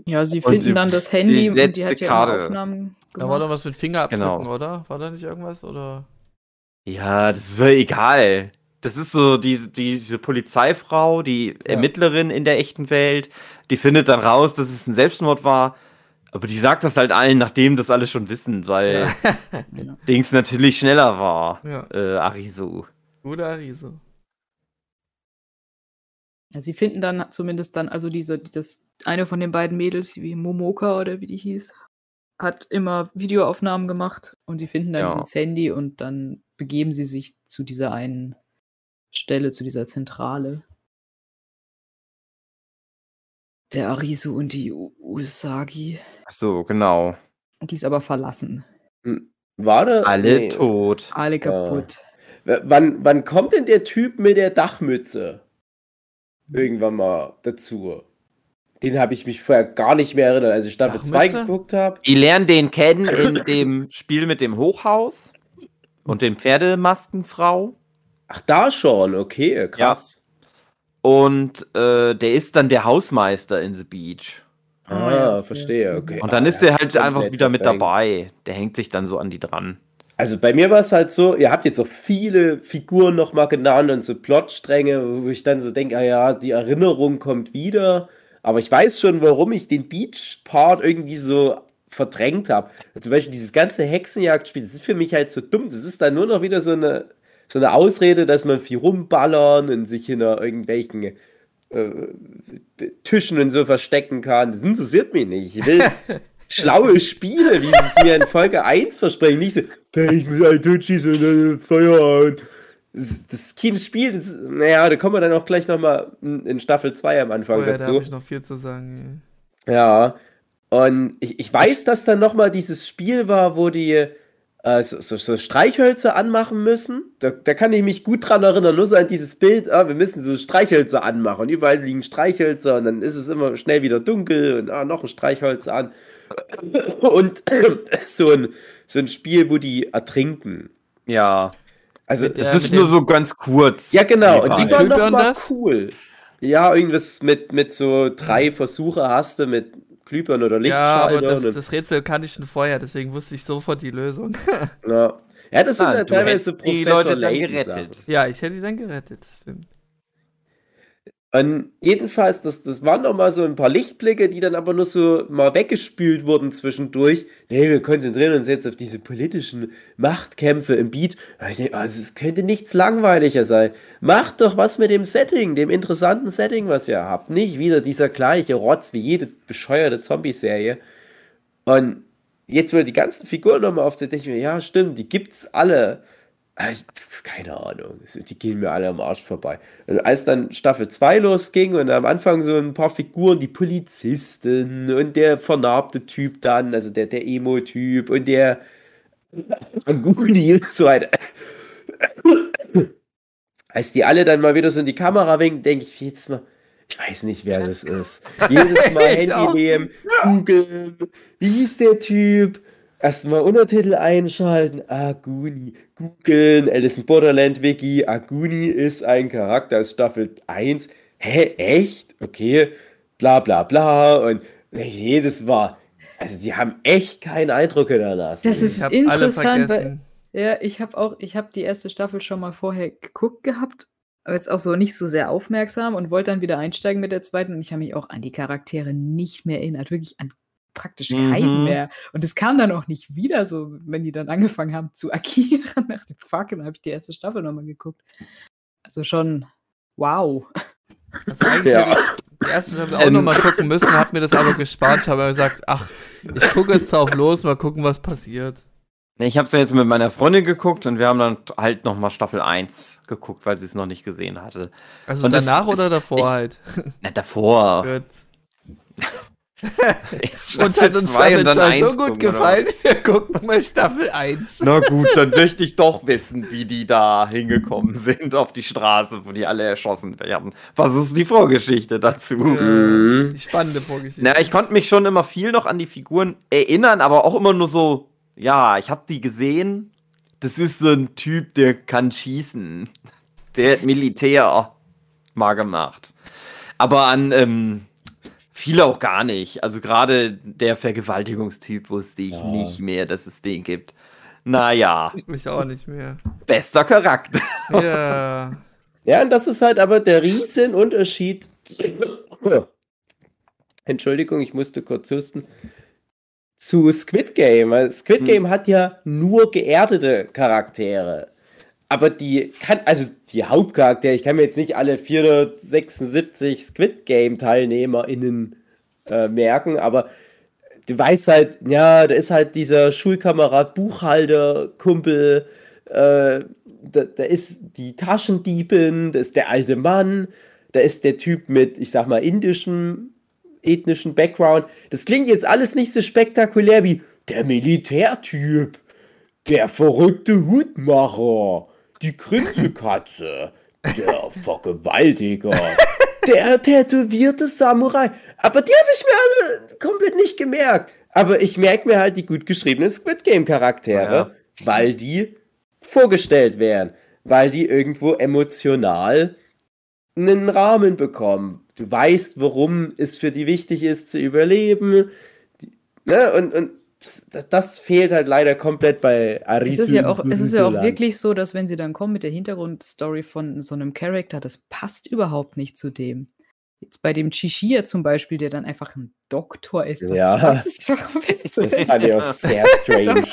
Ja, sie finden die- dann das die Handy und die hat ja Karte. Aufnahmen Da war doch was mit Fingerabdrücken, Genau. oder? War da nicht irgendwas? Oder? Ja, das ist ja egal. Das ist so diese, diese Polizeifrau, die Ermittlerin in der echten Welt, die findet dann raus, dass es ein Selbstmord war. Aber die sagt das halt allen, nachdem das alle schon wissen, weil Ja. Dings natürlich schneller war. Ja. Äh, Arisu. Guter Riese. Ja, sie finden dann zumindest dann, also diese, das eine von den beiden Mädels, wie Momoka oder wie die hieß, hat immer Videoaufnahmen gemacht und sie finden dann Ja. dieses Handy und dann begeben sie sich zu dieser einen Stelle, zu dieser Zentrale. Der Arisu und die U Usagi. Ach so, genau. Die ist aber verlassen. War da? Alle nee. tot. Alle kaputt. W- Wann, wann kommt denn der Typ mit der Dachmütze irgendwann mal dazu? Den habe ich mich vorher gar nicht mehr erinnert, als ich Staffel 2 Dachmütze? geguckt habe. Die lernen den kennen in dem Spiel mit dem Hochhaus und dem Pferdemaskenfrau. Ach, da schon, okay, krass. Und äh, der ist dann der Hausmeister in The Beach. Ah, Ah, ja, verstehe, okay. Und dann Ah, ist ja, der halt einfach komplett wieder mit dabei. Der hängt sich dann so an die dran. Also bei mir war es halt so, ihr habt jetzt auch viele Figuren nochmal genannt und so Plotstränge, wo ich dann so denke, ah ja, die Erinnerung kommt wieder. Aber ich weiß schon, warum ich den Beach-Part irgendwie so verdrängt habe. Zum Beispiel dieses ganze Hexenjagdspiel, das ist für mich halt so dumm. Das ist dann nur noch wieder so eine, so eine Ausrede, dass man viel rumballern und sich hinter irgendwelchen äh, Tischen und so verstecken kann. Das interessiert mich nicht. Ich will, schlaue Spiele, wie sie es mir in Folge 1 versprechen. Nicht so, "Hey, ich muss ein Tod schießen und dann Feierabend. Das, ist- das ist kein Spiel. Das, naja, da kommen wir dann auch gleich nochmal in Staffel 2 am Anfang Oh ja, da dazu. habe ich noch viel zu sagen. Ja, und ich, ich weiß, dass dann nochmal dieses Spiel war, wo die äh, so, so, so Streichhölzer anmachen müssen. Da, da kann ich mich gut dran erinnern, nur so an dieses Bild, ah, wir müssen so Streichhölzer anmachen. Und überall liegen Streichhölzer und dann ist es immer schnell wieder dunkel und ah, noch ein Streichholz an. Und so ein, so ein Spiel, wo die ertrinken. Ja. Also, Mit Es Ja, ist nur so ganz kurz. ja, genau. Und die waren nochmal das? cool. Ja, irgendwas mit, mit so drei Versuche hast du mit Glühbirnen oder Ja, aber Lichtschaltern. das, das Rätsel kannte ich schon vorher, deswegen wusste ich sofort die Lösung. Ja, ja das sind Ah, ja teilweise hättest die Professor Leute dann gerettet. Sachen. ja, ich hätte die dann gerettet, das stimmt. Und jedenfalls, das, das waren noch mal so ein paar Lichtblicke, die dann aber nur so mal weggespült wurden zwischendurch. Nee, wir konzentrieren uns jetzt auf diese politischen Machtkämpfe im Beat. Also, es könnte nichts langweiliger sein. Macht doch was mit dem Setting, dem interessanten Setting, was ihr habt. Nicht wieder dieser gleiche Rotz wie jede bescheuerte Zombie-Serie. Und jetzt wieder die ganzen Figuren nochmal auf, da denke ich mir, ja, stimmt, die gibt's alle. Ich, keine Ahnung, die gehen mir alle am Arsch vorbei. Und als dann Staffel 2 losging und am Anfang so ein paar Figuren, die Polizisten und der vernarbte Typ dann, also der, der Emo-Typ und der Anguni und so weiter. Als die alle dann mal wieder so in die Kamera winken, denke ich jetzt mal, ich weiß nicht, wer das ist. Jedes Mal. Handy nehmen, googeln, wie hieß der Typ? Erstmal Untertitel einschalten, Aguni, googeln, Alice in Borderland Wiki, Aguni ist ein Charakter aus Staffel 1. Hä, echt? Okay, bla bla bla. Und jedes Mal, also die haben echt keinen Eindruck hinterlassen. Das ist Ich habe alle interessant, weil. Ja, ich habe auch, ich habe die erste Staffel schon mal vorher geguckt gehabt, aber jetzt auch so nicht so sehr aufmerksam und wollte dann wieder einsteigen mit der zweiten. Und ich habe mich auch an die Charaktere nicht mehr erinnert, wirklich an praktisch keinen Mhm. mehr. Und es kam dann auch nicht wieder so, wenn die dann angefangen haben zu agieren nach dem Fuck, und dann habe ich die erste Staffel nochmal geguckt. Also schon, wow. Also eigentlich Ja. hätte ich die erste Staffel auch Ähm. noch mal gucken müssen, hab mir das aber gespart. Ich habe gesagt, ach, ich gucke jetzt drauf los, mal gucken, was passiert. Ich habe es ja jetzt mit meiner Freundin geguckt und wir haben dann halt noch mal Staffel 1 geguckt, weil sie es noch nicht gesehen hatte. Also Und das danach ist- oder davor ich- halt? Na, davor. Gut. Und hat uns zwei Staffel und dann 2 so eins gut gucken, gefallen, wir gucken nochmal Staffel 1. Na gut, dann möchte ich doch wissen, wie die da hingekommen sind auf die Straße, wo die alle erschossen werden. Was ist die Vorgeschichte dazu? Mhm. Die spannende Vorgeschichte. Na, ich konnte mich schon immer viel noch an die Figuren erinnern, aber auch immer nur so, ja, ich habe die gesehen. Das ist so ein Typ, der kann schießen. Der hat Militär mal gemacht. Aber an ähm, viele auch gar nicht. Also gerade der Vergewaltigungstyp wusste ich Ja. nicht mehr, dass es den gibt. Naja, Ich auch nicht mehr. bester Charakter. Ja. Ja, und das ist halt aber der Riesenunterschied. Entschuldigung, ich musste kurz husten. Zu Squid Game. Squid Hm. Game hat ja nur geerdete Charaktere. Aber die kann, also die Hauptcharaktere, ich kann mir jetzt nicht alle 476 Squid Game TeilnehmerInnen äh, merken, aber du weißt halt, ja, da ist halt dieser Schulkamerad, Buchhalter, Kumpel, äh, da, da ist die Taschendiebin, da ist der alte Mann, da ist der Typ mit, ich sag mal, indischem ethnischen Background. Das klingt jetzt alles nicht so spektakulär wie der Militärtyp, der verrückte Hutmacher, die Grinsekatze, der Vergewaltiger, der tätowierte Samurai. Aber die habe ich mir alle komplett nicht gemerkt. Aber ich merke mir halt die gut geschriebenen Squid Game Charaktere, weil die vorgestellt werden, weil die irgendwo emotional einen Rahmen bekommen. Du weißt, warum es für die wichtig ist zu überleben. Die, ne? Und, und das, das fehlt halt leider komplett bei Arisu. Es ist ja auch, es ist ja auch wirklich so, dass wenn sie dann kommen mit der Hintergrundstory von so einem Charakter, das passt überhaupt nicht zu dem. Jetzt bei dem Chishia zum Beispiel, der dann einfach ein Doktor ist. Ja. Was ist, warum bist du Das fand ich auch sehr strange.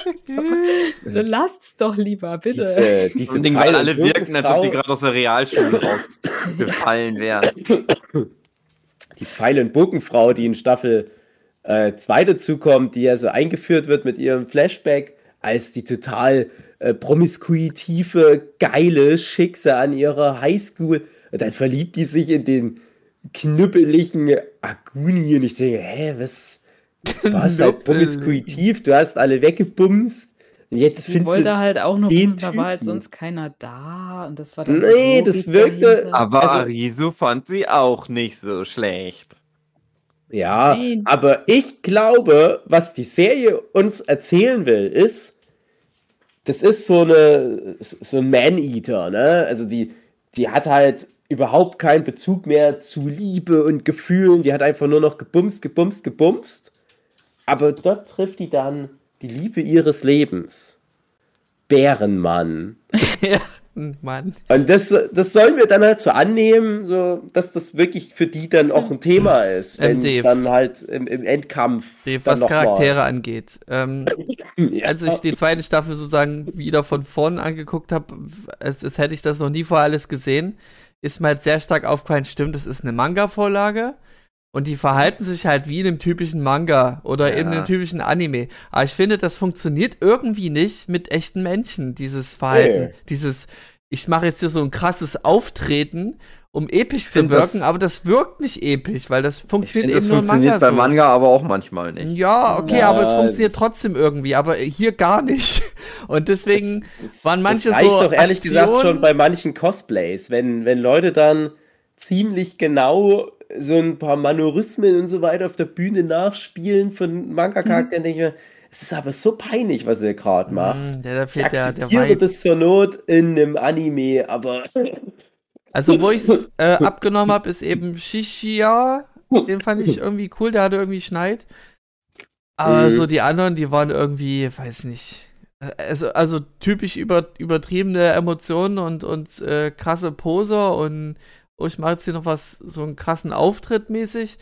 Dann lasst's doch lieber, bitte. Diese, diese Ding, weil alle wirken, als ob die gerade aus der Realschule rausgefallen wären. die Pfeil- und Bogenfrau, die in Staffel äh, zwei dazu kommt, die ja so eingeführt wird mit ihrem Flashback, als die total äh, promiskuitive, geile Schickse an ihrer Highschool. Und dann verliebt die sich in den knüppeligen Aguni und ich denke, hä, was? Du warst halt promiskuitiv, du hast alle weggebumst. Und jetzt Sie findest wollte du. halt auch nur bumsen, da war halt sonst keiner da und das war dann Nee, das wirkte- dahinter. Aber Also- Arisu fand sie auch nicht so schlecht. Ja, Nein. aber ich glaube, was die Serie uns erzählen will, ist, das ist so eine so ein Man-Eater, ne? Also die, die hat halt überhaupt keinen Bezug mehr zu Liebe und Gefühlen, die hat einfach nur noch gebumst, gebumst, gebumst. Aber dort trifft die dann die Liebe ihres Lebens. Bärenmann. ja, Mann. Und das, das sollen wir dann halt so annehmen, so, dass das wirklich für die dann auch ein Thema ist, wenn Ähm, Dave. es dann halt im, im Endkampf Dave, was noch mal- Charaktere angeht. Ähm, Ja. als ich die zweite Staffel sozusagen wieder von vorn angeguckt habe, als, als hätte ich das noch nie vorher alles gesehen, ist mir halt sehr stark aufgefallen, stimmt, das ist eine Manga-Vorlage. Und die verhalten sich halt wie in einem typischen Manga oder Ja. in einem typischen Anime. Aber ich finde, das funktioniert irgendwie nicht mit echten Menschen, dieses Verhalten. Nee. Dieses, ich mache jetzt hier so ein krasses Auftreten, um episch zu find wirken, das- aber das wirkt nicht episch, weil das Ich funktioniert finde, das eben nur im funktioniert Manga bei so. Manga aber auch manchmal nicht. Ja, okay, Ja, aber es es- funktioniert trotzdem irgendwie, aber hier gar nicht. Und deswegen, Das- waren manche das reicht so doch ehrlich gesagt Aktionen- schon bei manchen Cosplays, wenn, wenn Leute dann ziemlich genau so ein paar Manorismen und so weiter auf der Bühne nachspielen von Manga-Charakteren, denke ich mir, es ist aber so peinlich, was ihr gerade macht. mh, der, Ich der, der akzeptiere Vibe. das zur Not in einem Anime, aber Also, wo ich es äh, abgenommen habe, ist eben Shishia. Den fand ich irgendwie cool, der hatte irgendwie Schneid. Aber Mhm. so die anderen, die waren irgendwie, weiß nicht. Also, also typisch über, übertriebene Emotionen und, und äh, krasse Poser und oh, ich mache jetzt hier noch was, so einen krassen Auftritt mäßig.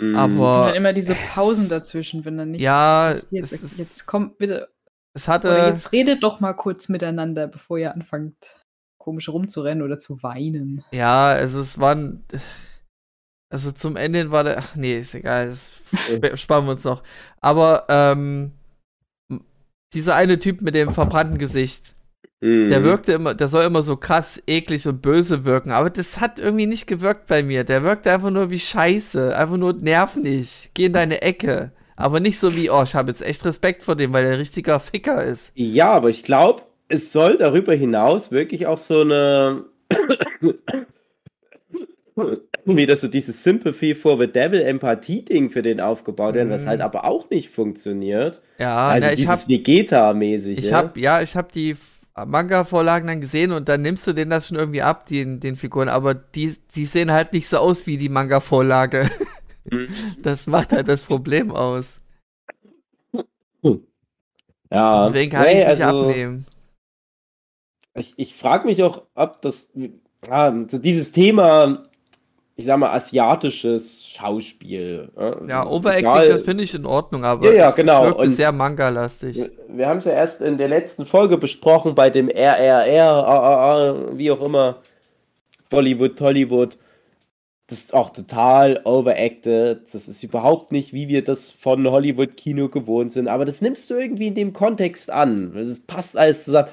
Mhm. Und Aber dann immer diese es- Pausen dazwischen, wenn dann nicht ja, passiert. es, ist, jetzt kommt bitte, es oder hatte. jetzt redet doch mal kurz miteinander, bevor ihr anfangt, komisch rumzurennen oder zu weinen. Ja, also es waren. Also zum Ende war der. Ach nee, ist egal, das sp- sparen wir uns noch. Aber ähm, dieser eine Typ mit dem verbrannten Gesicht, Mhm. der wirkte immer, der soll immer so krass eklig und böse wirken, aber das hat irgendwie nicht gewirkt bei mir. Der wirkte einfach nur wie Scheiße, einfach nur nervig. Geh in deine Ecke. Aber nicht so wie, oh, ich habe jetzt echt Respekt vor dem, weil der ein richtiger Ficker ist. Ja, aber ich glaube, es soll darüber hinaus wirklich auch so eine. wieder so dieses Sympathy for the Devil Empathie-Ding für den aufgebaut werden, was Mhm. halt aber auch nicht funktioniert. Ja, also na, ich dieses Vegeta-mäßig. Ich habe, ja, ich habe die Manga-Vorlagen dann gesehen und dann nimmst du denen das schon irgendwie ab, den, den Figuren, aber die, die sehen halt nicht so aus wie die Manga-Vorlage. Mhm. Das macht halt das Problem aus. ja, Deswegen kann nee, ich es nicht also, abnehmen. Ich, ich frage mich auch, ob das. Ja, so dieses Thema, ich sag mal, asiatisches Schauspiel. Ja, Overacting, das finde ich in Ordnung, aber Ja, ja, es genau, wirkte und- sehr Manga-lastig. Wir, haben es ja erst in der letzten Folge besprochen bei dem RRR, AAA, wie auch immer, Bollywood, Tollywood. Das ist auch total overacted. Das ist überhaupt nicht, wie wir das von Hollywood-Kino gewohnt sind. Aber das nimmst du irgendwie in dem Kontext an. Es passt alles zusammen.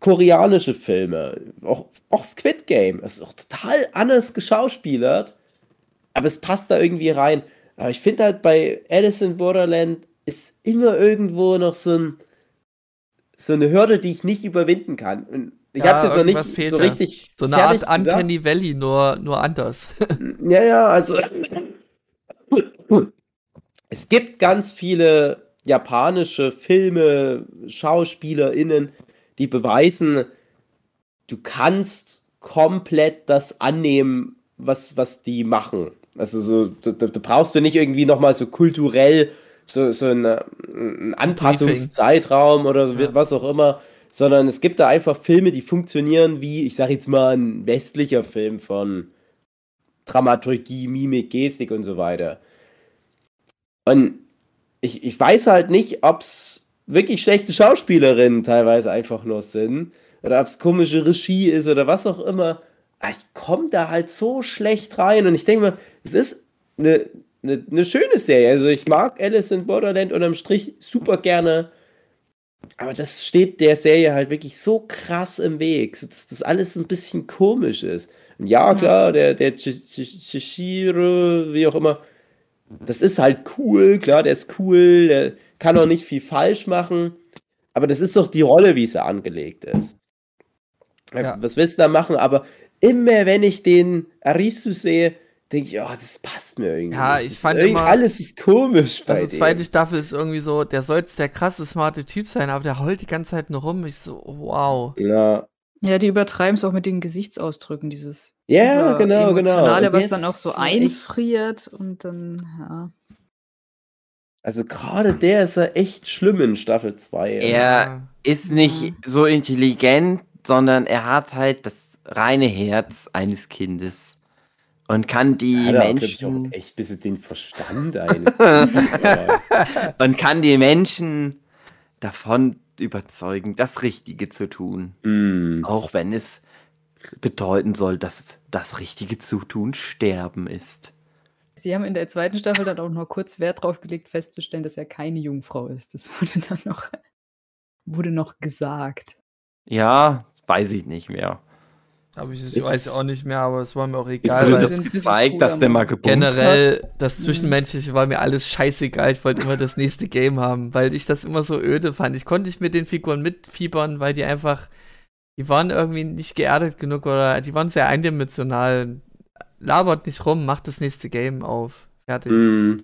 Koreanische Filme, auch, auch Squid Game, ist auch total anders geschauspielert. Aber es passt da irgendwie rein. Aber ich finde halt bei Alice in Borderland ist immer irgendwo noch so, ein, so eine Hürde, die ich nicht überwinden kann. Und ich Ja, habe es jetzt noch nicht so da. richtig. So eine Art. Uncanny Valley, nur, nur anders. Ja, ja, also. Es gibt ganz viele japanische Filme, SchauspielerInnen, die beweisen, du kannst komplett das annehmen, was, was die machen. Also so, da, da brauchst du nicht irgendwie nochmal so kulturell so, so eine, einen Anpassungszeitraum oder so, Ja. was auch immer, sondern es gibt da einfach Filme, die funktionieren wie, ich sag jetzt mal, ein westlicher Film von Dramaturgie, Mimik, Gestik und so weiter. Und ich, ich weiß halt nicht, ob es wirklich schlechte Schauspielerinnen teilweise einfach nur sind oder ob es komische Regie ist oder was auch immer. Aber ich komme da halt so schlecht rein und ich denke mir, es ist eine eine, eine schöne Serie. Also ich mag Alice in Borderland unterm Strich super gerne. Aber das steht der Serie halt wirklich so krass im Weg, dass das alles ein bisschen komisch ist. Und ja, klar, der, der Chi- Chi- Chishiro, wie auch immer, das ist halt cool, klar, der ist cool, der kann auch nicht viel falsch machen. Aber das ist doch die Rolle, wie sie angelegt ist. Ja. Was willst du da machen? Aber immer wenn ich den Arisu sehe, denke ich, oh, das passt mir irgendwie. Ja, ich Das fand immer- alles ist komisch bei Also dem. zweite Staffel ist irgendwie so, der soll jetzt der krasse, smarte Typ sein, aber der heult die ganze Zeit nur rum. Ich so, wow. Ja, Ja, die übertreiben es auch mit den Gesichtsausdrücken, dieses ja über- genau, genau. Emotionale, Und was dann auch so einfriert und dann, ja. Also gerade der ist ja echt schlimm in Staffel 2. Er ist nicht Mhm. so intelligent, sondern er hat halt das reine Herz eines Kindes und kann die Hat er auch, glaub ich, auch Menschen echt ein bisschen den Verstand ein. ja. und kann die Menschen davon überzeugen, das Richtige zu tun, mm. auch wenn es bedeuten soll, dass das Richtige zu tun Sterben ist. Sie haben in der zweiten Staffel dann auch noch kurz Wert drauf gelegt, festzustellen, dass er keine Jungfrau ist. Das wurde dann noch, wurde noch gesagt. Ja, weiß ich nicht mehr. Aber ich, ich Ist- weiß auch nicht mehr, aber es war mir auch Ist egal. weil das- das ein bisschen gezeigt, dass der mal hat? generell, das Mhm. Zwischenmenschliche war mir alles scheißegal. Ich wollte immer das nächste Game haben, weil ich das immer so öde fand. Ich konnte nicht mit den Figuren mitfiebern, weil die einfach, die waren irgendwie nicht geerdet genug oder die waren sehr eindimensional. Labert nicht rum, macht das nächste Game auf. Fertig. Mm.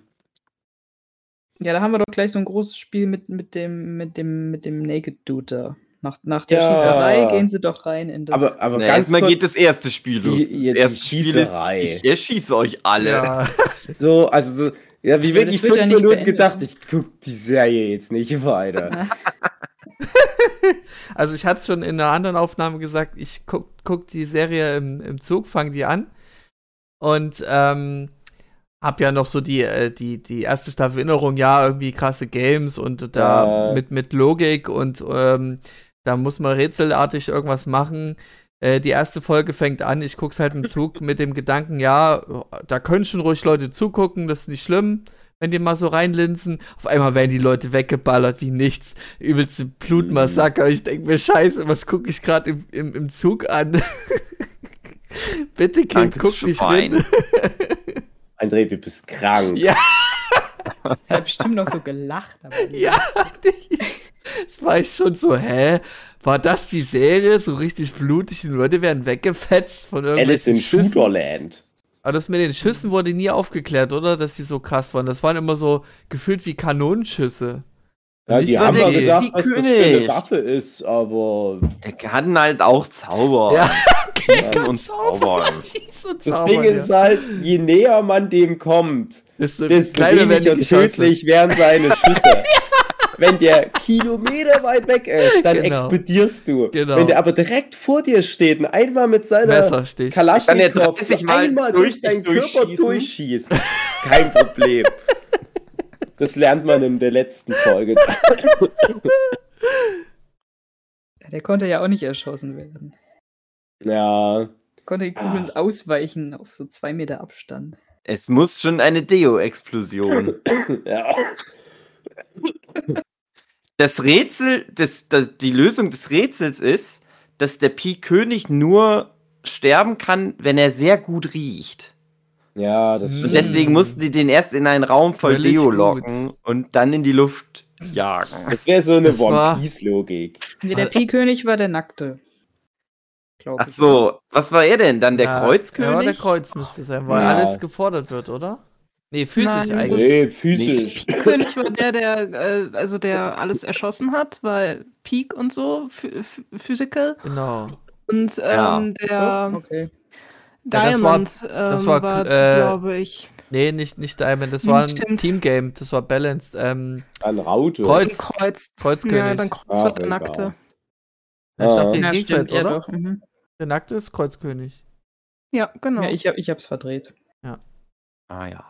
Ja, da haben wir doch gleich so ein großes Spiel mit, mit dem, mit dem, mit dem Naked Dude da. Nach, nach der Ja. Schießerei gehen sie doch rein in das. Aber, aber Na, ganz erstmal geht das erste Spiel los. die- die das erste Spiel ist, ich erschieße euch alle. Ja. so, also so, ja, wie wirklich fünf ja Minuten beendet. gedacht, ich guck die Serie jetzt nicht weiter. Also ich hatte schon in einer anderen Aufnahme gesagt, ich guck, guck die Serie im, im Zug, fang die an und ähm, hab ja noch so die, äh, die, die erste Staffel Erinnerung, ja, irgendwie krasse Games und da Ja. mit, mit Logik und ähm, da muss man rätselartig irgendwas machen. Äh, die erste Folge fängt an, ich guck's halt im Zug mit dem Gedanken, ja, da können schon ruhig Leute zugucken, das ist nicht schlimm, wenn die mal so reinlinsen. Auf einmal werden die Leute weggeballert wie nichts. Übelste Blutmassaker. Ich denke mir, scheiße, was gucke ich gerade im, im, im Zug an? Bitte, Kind, Krankes guck nicht Schwein. rein. André, du bist krank. Ja. Er hat bestimmt noch so gelacht. Aber Ja, das war ich schon so, hä? War das die Serie? So richtig blutig, die Leute werden weggefetzt von Alice irgendwelchen in Schüssen. Shooterland. Aber das mit den Schüssen wurde nie aufgeklärt, oder? Dass die so krass waren. Das waren immer so gefühlt wie Kanonenschüsse. Ja, die haben der mal gesagt, die was das für König. eine Waffe ist, aber Der kann halt auch zaubern. Ja, und zaubern. Schieß und das zaubern, Ding ja. ist halt, je näher man dem kommt, desto desto kleiner werden weniger tödlich werden seine Schüsse. Wenn der Kilometer weit weg ist, dann Genau. explodierst du. Genau. Wenn der aber direkt vor dir steht und einmal mit seiner Kalaschnikow 30 so Mal einmal durch durch deinen Körper durchschießt, ist kein Problem. Das lernt man in der letzten Folge. Der konnte ja auch nicht erschossen werden. Ja, Konnte die Kugeln Ah. ausweichen auf so zwei Meter Abstand. Es muss schon eine Deo-Explosion. ja. Das Rätsel, das, das, die Lösung des Rätsels ist, dass der Pi-König nur sterben kann, wenn er sehr gut riecht. Ja, das Und Und stimmt. deswegen mussten die den erst in einen Raum voll Völlig Deo gut. locken und dann in die Luft jagen. Das wäre so eine Das One Piece-Logik. Nee, der Pi-König war der Nackte. Ach ich. so, was war er denn? Dann der Ja, Kreuzkönig? Ja, der Kreuz müsste es sein, weil Ja. alles gefordert wird, oder? Nee, physisch Nein, eigentlich. Nee, physisch. König war der, der, äh, also der alles erschossen hat, weil Peak und so, Phy- Phy- Physical. Genau. Und Ja. ähm, der Okay. das war- Diamond das ähm, war, war, äh, glaube ich, Nee, nicht, nicht Diamond, das war ein stimmt. Teamgame, das war balanced. Ähm, An Raute. Kreuz. ein Kreuz. Kreuzkönig. Ja, dann Kreuz Ach, war der. Nackte. Ja, ich dachte, den Ja, ging's jetzt, ja, oder? doch. Mhm. Der nackte ist Kreuzkönig. Ja, genau. Ja, ich, hab, ich hab's verdreht. Ah ja.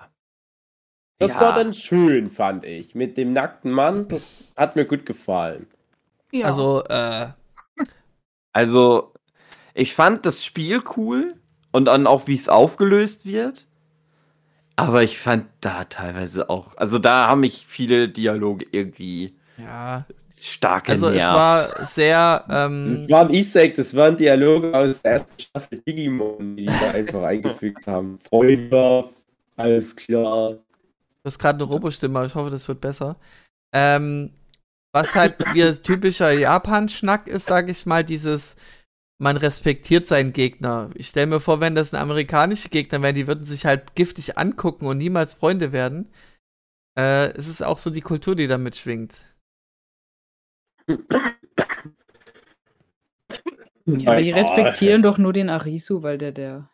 Das ja. war dann schön, fand ich. Mit dem nackten Mann, das hat mir gut gefallen. ja. Also, äh, Also, ich fand das Spiel cool und dann auch, wie es aufgelöst wird. Aber ich fand da teilweise auch, also da haben mich viele Dialoge irgendwie Ja, stark also es genervt. war sehr, ähm, Das war ein Easter Egg, das waren Dialoge aus der ersten Staffel Digimon, die die da einfach eingefügt haben. Freunde, alles klar. Du hast gerade eine Robostimme, aber ich hoffe, das wird besser. Ähm, was halt wie typischer Japan-Schnack ist, sage ich mal, dieses, man respektiert seinen Gegner. Ich stelle mir vor, wenn das ein amerikanische Gegner wären, die würden sich halt giftig angucken und niemals Freunde werden. Äh, es ist auch so die Kultur, die da mitschwingt. Ja, aber die respektieren doch nur den Arisu, weil der der,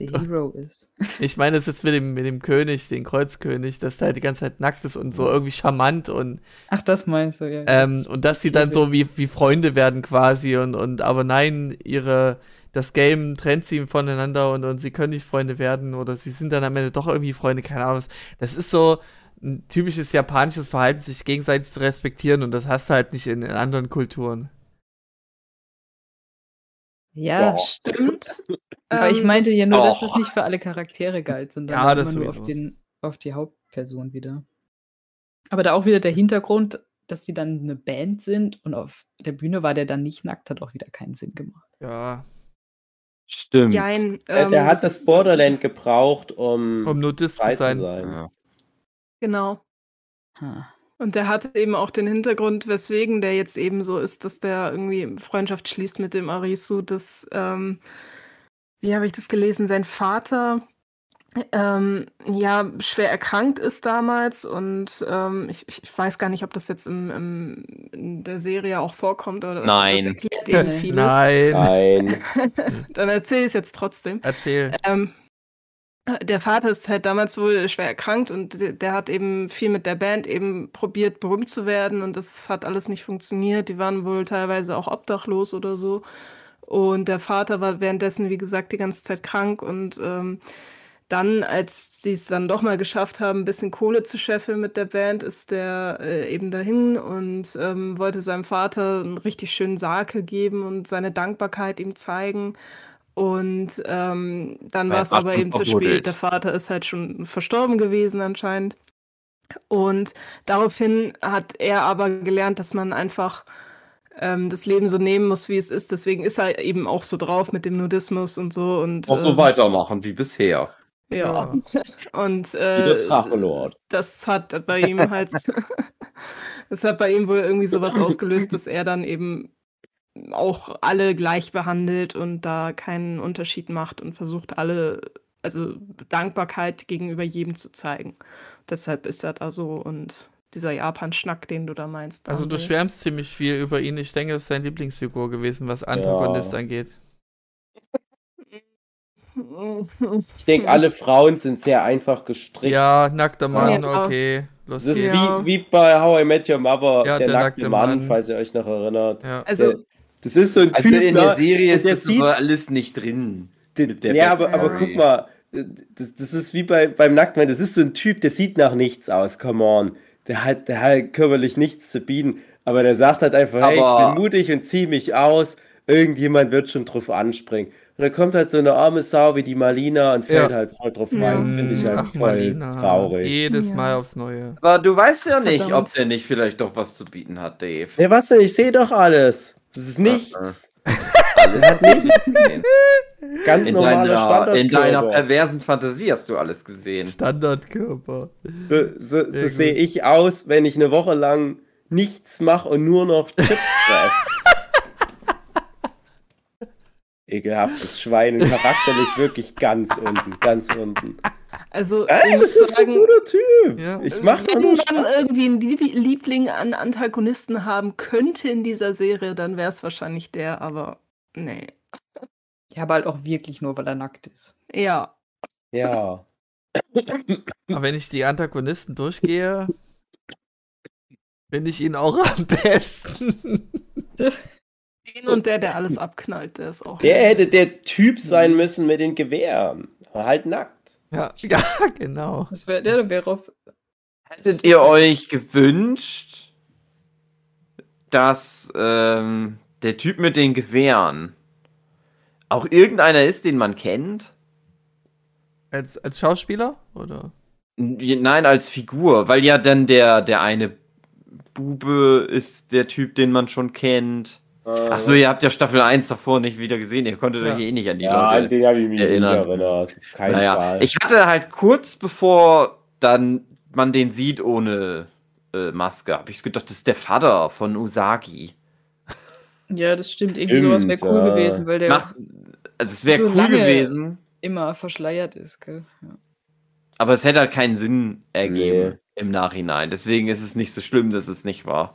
der Hero ist. Ich meine, es ist mit dem, mit dem König, den Kreuzkönig, dass der halt die ganze Zeit nackt ist und so irgendwie charmant und Ach, das meinst du, ja. Ähm, und dass sie dann so wie, wie Freunde werden quasi und, und aber nein, ihre, das Game trennt sie voneinander und, und sie können nicht Freunde werden oder sie sind dann am Ende doch irgendwie Freunde, keine Ahnung. Das ist so ein typisches japanisches Verhalten, sich gegenseitig zu respektieren und das hast du halt nicht in, in anderen Kulturen. Ja, Ja. Stimmt. aber ich Ähm, meinte ja nur, dass Oh. es nicht für alle Charaktere galt, sondern Ja, immer das nur auf, den, auf die Hauptperson wieder. Aber da auch wieder der Hintergrund, dass die dann eine Band sind und auf der Bühne war der dann nicht nackt, hat auch wieder keinen Sinn gemacht. Ja, Stimmt. Jein, Der, ähm, der hat das Borderland gebraucht, um, um Nudist frei zu sein. Ja. Genau. Ha. Und der hat eben auch den Hintergrund, weswegen der jetzt eben so ist, dass der irgendwie Freundschaft schließt mit dem Arisu, dass, ähm, wie habe ich das gelesen, sein Vater ähm, ja schwer erkrankt ist damals und ähm, ich, ich weiß gar nicht, ob das jetzt im, im, in der Serie auch vorkommt oder Nein. das erklärt eben vieles. Nein, Nein. Dann erzähle ich es jetzt trotzdem. erzähl. Ähm, der Vater ist halt damals wohl schwer erkrankt und der, hat eben viel mit der Band eben probiert, berühmt zu werden und das hat alles nicht funktioniert. Die waren wohl teilweise auch obdachlos oder so. Und der Vater war währenddessen, wie gesagt, die ganze Zeit krank und ähm, dann, als sie es dann doch mal geschafft haben, ein bisschen Kohle zu scheffeln mit der Band, ist der äh, eben dahin und ähm, wollte seinem Vater einen richtig schönen Sake geben und seine Dankbarkeit ihm zeigen. Und ähm, dann war es er aber eben zu spät. Der Vater ist halt schon verstorben gewesen anscheinend. Und daraufhin hat er aber gelernt, dass man einfach ähm, das Leben so nehmen muss, wie es ist. Deswegen ist er eben auch so drauf mit dem Nudismus und so. Und, Auch so ähm, weitermachen wie bisher. Ja. Und äh, das hat bei ihm halt, das hat bei ihm wohl irgendwie sowas ausgelöst, dass er dann eben auch alle gleich behandelt und da keinen Unterschied macht und versucht alle, also Dankbarkeit gegenüber jedem zu zeigen. Deshalb ist er da so und dieser Japan-Schnack, den du da meinst. Also du schwärmst ziemlich viel über ihn. Ich denke, es ist seine Lieblingsfigur gewesen, was Antagonist Ja. angeht. Ich denke, alle Frauen sind sehr einfach gestrickt. Ja, nackter Mann, Ja. okay. Das Lustig. ist Ja. wie, wie bei How I Met Your Mother, Ja, der, der nackte nackte Mann, Mann. falls ihr euch noch erinnert. Ja. Also, Das ist so ein Also Typ, in ne? der Serie Und ist der das sieht- aber alles nicht drin. Ja, aber, aber guck mal, das, das ist wie bei, beim Nacktmann, das ist so ein Typ, der sieht nach nichts aus, come on. Der hat, der hat körperlich nichts zu bieten, aber der sagt halt einfach, hey, ich Aber- bin mutig und zieh mich aus, irgendjemand wird schon drauf anspringen. Und dann kommt halt so eine arme Sau wie die Malina und fällt Ja. halt voll drauf Ja. rein. Das finde ich halt Ach, voll Marlina. traurig. Jedes Ja. Mal aufs Neue. Aber du weißt ja nicht, Verdammt. ob der nicht vielleicht doch was zu bieten hat, Dave. Ja, was denn? Ich sehe doch alles. Das ist nichts. Alles hat nichts gesehen. Ganz In normaler deiner, Standard. in deiner perversen Fantasie hast du alles gesehen. Standardkörper. So, so, so sehe ich aus, wenn ich eine Woche lang nichts mache und nur noch Chips fresse. Ekelhaftes Schwein charakterlich wirklich ganz unten, ganz unten. Also Ey, ich das ist ein sagen, guter Typ. Ja. Ich mach wenn nur man Spaß. irgendwie einen Lieb- Liebling an Antagonisten haben könnte in dieser Serie, dann wäre es wahrscheinlich der, aber nee. Ja, aber halt auch wirklich nur, weil er nackt ist. Ja. Ja. Aber wenn ich die Antagonisten durchgehe, finde ich ihn auch am besten. Den und der, der alles abknallt, der ist auch. Der hätte der Typ sein müssen mit den Gewehren. Halt nackt. Ja, ja, genau. Das wäre der wäre auf. Hättet ihr euch gewünscht, dass ähm, der Typ mit den Gewehren auch irgendeiner ist, den man kennt? Als, als Schauspieler? oder? Nein, als Figur, weil ja dann der, der eine Bube ist der Typ, den man schon kennt. Achso, ihr habt ja Staffel 1 davor nicht wieder gesehen. Ihr konntet Ja. euch eh nicht an die Ja, an Leute den habe ich mich erinnern. nicht erinnert. Kein Naja, Fall. ich hatte halt kurz bevor dann man den sieht ohne äh, Maske, habe ich gedacht, das ist der Vater von Usagi. Ja, das stimmt. Irgendwie sowas wäre Stimmt, cool ja. gewesen, weil der Macht, also es wäre so cool gewesen, immer verschleiert ist, gell? Ja. aber es hätte halt keinen Sinn ergeben Nee. im Nachhinein. Deswegen ist es nicht so schlimm, dass es nicht war.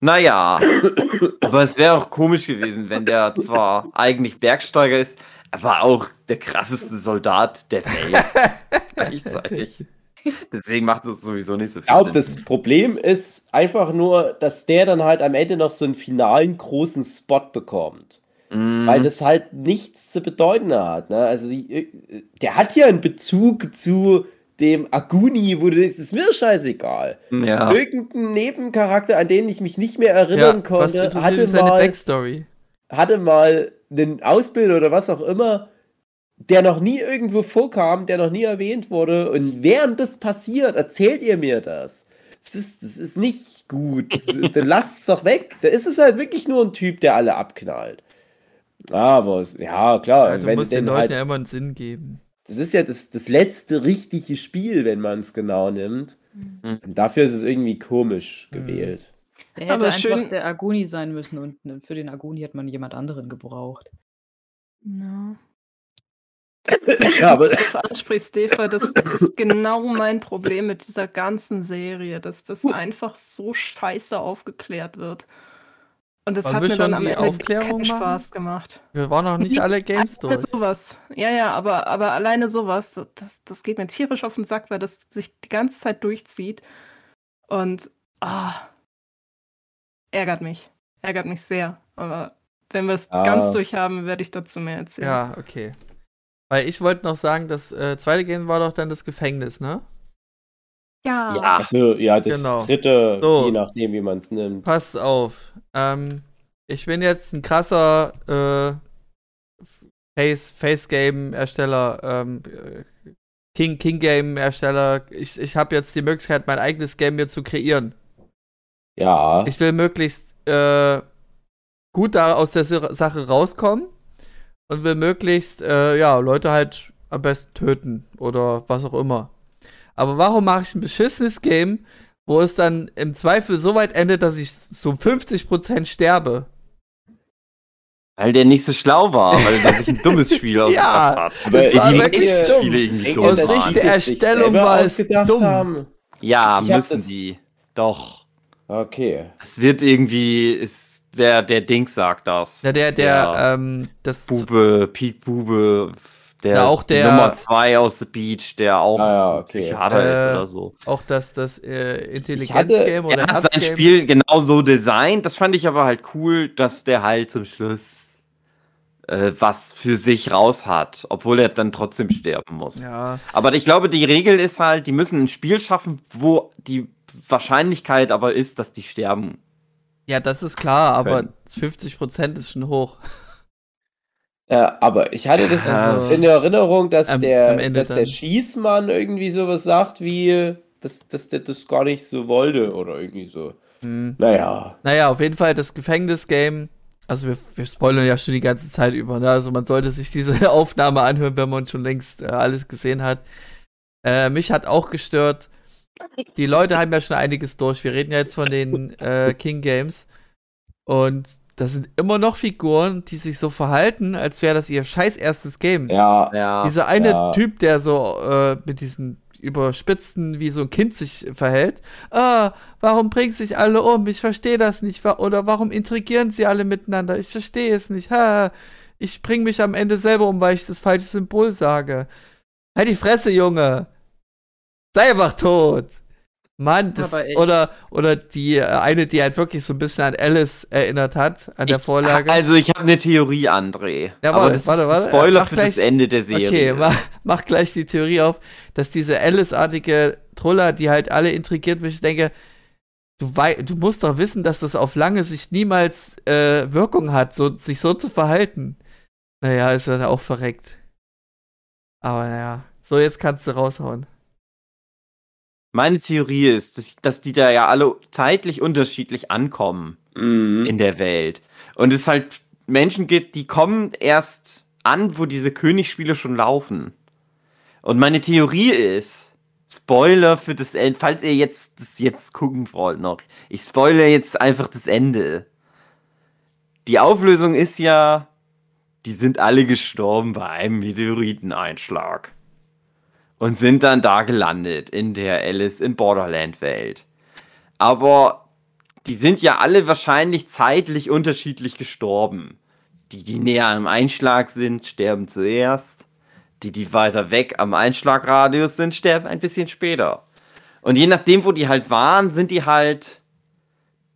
Naja, aber es wäre auch komisch gewesen, wenn der zwar eigentlich Bergsteiger ist, aber auch der krasseste Soldat der Welt gleichzeitig. Deswegen macht es sowieso nicht so Ich viel glaube, Sinn. das Problem ist einfach nur, dass der dann halt am Ende noch so einen finalen großen Spot bekommt. Mhm. Weil das halt nichts zu bedeuten hat. Ne? Also, die, der hat ja einen Bezug zu dem Aguni, wo du denkst, ist mir scheißegal. ja. Irgendein Nebencharakter, an den ich mich nicht mehr Ja, erinnern was konnte, hatte mal, Backstory? hatte mal einen Ausbilder oder was auch immer, der noch nie irgendwo vorkam, der noch nie erwähnt wurde. Und während das passiert, erzählt ihr mir das. Das ist, das ist nicht gut. Dann lasst es doch weg. Da ist es halt wirklich nur ein Typ, der alle abknallt. Aber ja, klar. Ja, du wenn musst den Leuten halt, ja immer einen Sinn geben. Das ist ja das, das letzte richtige Spiel, wenn man es genau nimmt. Mhm. Und dafür ist es irgendwie komisch Mhm. gewählt. Der hätte Aber einfach schön- der Aguni sein müssen und ne, für den Aguni hat man jemand anderen gebraucht. No. Ja, aber- das ansprichst, Steva, das ist genau mein Problem mit dieser ganzen Serie, dass das einfach so scheiße aufgeklärt wird. Und das Wollen hat wir mir dann schon am die Ende Aufklärung keinen machen? Spaß gemacht. Wir waren noch nicht alle Games Alleine durch. sowas. Ja, ja, aber, aber alleine sowas, das, das geht mir tierisch auf den Sack, weil das sich die ganze Zeit durchzieht. Und ah, ärgert mich. Ärgert mich sehr. Aber wenn wir es Ah. ganz durch haben, werde ich dazu mehr erzählen. Ja, okay. Weil ich wollte noch sagen, das äh, zweite Game war doch dann das Gefängnis, ne? Ja. Ja. Also, ja, das Genau. dritte, So. je nachdem, wie man es nimmt. Passt auf. Ähm, ich bin jetzt ein krasser äh, Face, Face Game Ersteller, ähm, äh, King, King Game Ersteller. Ich, ich habe jetzt die Möglichkeit, mein eigenes Game mir zu kreieren. Ja. Ich will möglichst äh, gut da aus der Sa- Sache rauskommen und will möglichst, äh, ja, Leute halt am besten töten oder was auch immer. Aber warum mache ich ein beschissenes Game, wo es dann im Zweifel so weit endet, dass ich so 50% sterbe? Weil der nicht so schlau war, weil er sich ein dummes Spiel ausgedacht hat. aber das war wirklich dumm. Spiele irgendwie dumm Aus. Sicht die der Erstellung war es dumm. Haben. Ja, Ich müssen die. Doch. Okay. Es wird irgendwie, ist der, der Dings sagt das. Ja, der, der, Ja. ähm, das. Bube, Peak Bube, der, Ja, auch der- Nummer 2 aus The Beach, der auch Ah, okay. Psychiater ist Äh, oder so. Auch das, das äh, Intelligenzgame oder Er hat sein. Spiel genau so designt. Das fand ich aber halt cool, dass der halt zum Schluss äh, was für sich raus hat, obwohl er dann trotzdem sterben muss. Ja, Aber ich glaube, die Regel ist halt, die müssen ein Spiel schaffen, wo die Wahrscheinlichkeit aber ist, dass die sterben. ja, das ist klar, aber Können. 50% ist schon hoch. Ja, aber ich hatte das Also- in der Erinnerung, dass, Am- der, am dass der. Schießmann irgendwie sowas sagt, wie, dass, dass der das gar nicht so wollte oder irgendwie so. Hm. Naja. Naja, auf jeden Fall das Gefängnisgame. Also wir, wir spoilern ja schon die ganze Zeit über. Ne? Also man sollte sich diese Aufnahme anhören, wenn man schon längst äh, alles gesehen hat. Äh, mich hat auch gestört. Die Leute haben ja schon einiges durch. Wir reden ja jetzt von den äh, King Games. Und das sind immer noch Figuren, die sich so verhalten, als wäre das ihr scheiß erstes Game. Ja. Ja. Dieser eine Ja. Typ, der so äh, mit diesen überspitzten, wie so ein Kind sich verhält. Ah, warum bringen sich alle um? Ich verstehe das nicht. Oder warum intrigieren sie alle miteinander? Ich verstehe es nicht. Ha, ich bringe mich am Ende selber um, weil ich das falsche Symbol sage. Halt die Fresse, Junge. Sei einfach tot. Mann, das, oder, oder die äh, eine, die halt wirklich so ein bisschen an Alice erinnert hat, an der Ich- Vorlage. Also ich habe eine Theorie, André. Ja, aber warte, das warte, ist warte. ein Spoiler Mach für das gleich- Ende der Serie. Okay, mach, mach gleich die Theorie auf, dass diese Alice-artige Troller, die halt alle intrigiert, wo ich denke, du, wei du musst doch wissen, dass das auf lange Sicht niemals äh, Wirkung hat, so, sich so zu verhalten. Naja, ist er auch verreckt. Aber naja, So, jetzt kannst du raushauen. Meine Theorie ist, dass, dass die da ja alle zeitlich unterschiedlich ankommen Mhm. in der Welt. Und es halt Menschen gibt, die kommen erst an, wo diese Königsspiele schon laufen. Und meine Theorie ist, Spoiler für das Ende, falls ihr jetzt das jetzt gucken wollt noch, ich spoilere jetzt einfach das Ende. Die Auflösung ist ja, die sind alle gestorben bei einem Meteoriteneinschlag. Und sind dann da gelandet in der Alice in Borderland Welt. Aber die sind ja alle wahrscheinlich zeitlich unterschiedlich gestorben. Die, die näher am Einschlag sind, sterben zuerst. Die, die weiter weg am Einschlagradius sind, sterben ein bisschen später. Und je nachdem, wo die halt waren, sind die halt,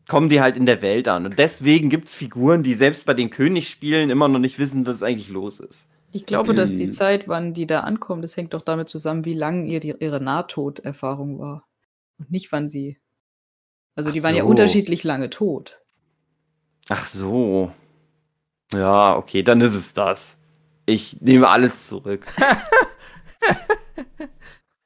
kommen die halt in der Welt an. Und deswegen gibt es Figuren, die selbst bei den Königsspielen immer noch nicht wissen, was eigentlich los ist. Ich glaube, dass die Mhm. Zeit, wann die da ankommen, das hängt doch damit zusammen, wie lang ihr die, ihre Nahtoderfahrung war. Und nicht, wann sie. Also, die Ach waren ja so. unterschiedlich lange tot. Ach so. Ja, okay, dann ist es das. Ich nehme alles zurück.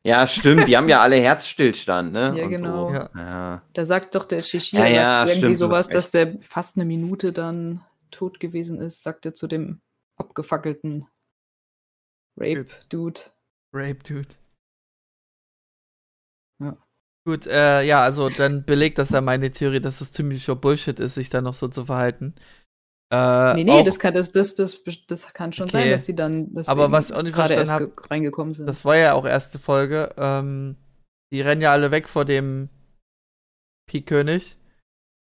ja, stimmt, die haben ja alle Herzstillstand, ne? Ja, Und genau. So. Ja. Ja. Da sagt doch der Shishi Ja, ja, irgendwie stimmt, sowas, dass der fast eine Minute dann tot gewesen ist, sagt er zu dem abgefackelten Rape-Dude. Rape, Dude. Ja. Gut, äh, ja, also dann belegt das ja meine Theorie, dass es ziemlicher Bullshit ist, sich da noch so zu verhalten. Äh, Nee, nee, auch- das kann, das, das, das, das kann schon Okay. sein, dass die dann Aber was ich auch nicht gerade erst ge- reingekommen sind. Das war ja auch erste Folge. Ähm, die rennen ja alle weg vor dem Pik-König.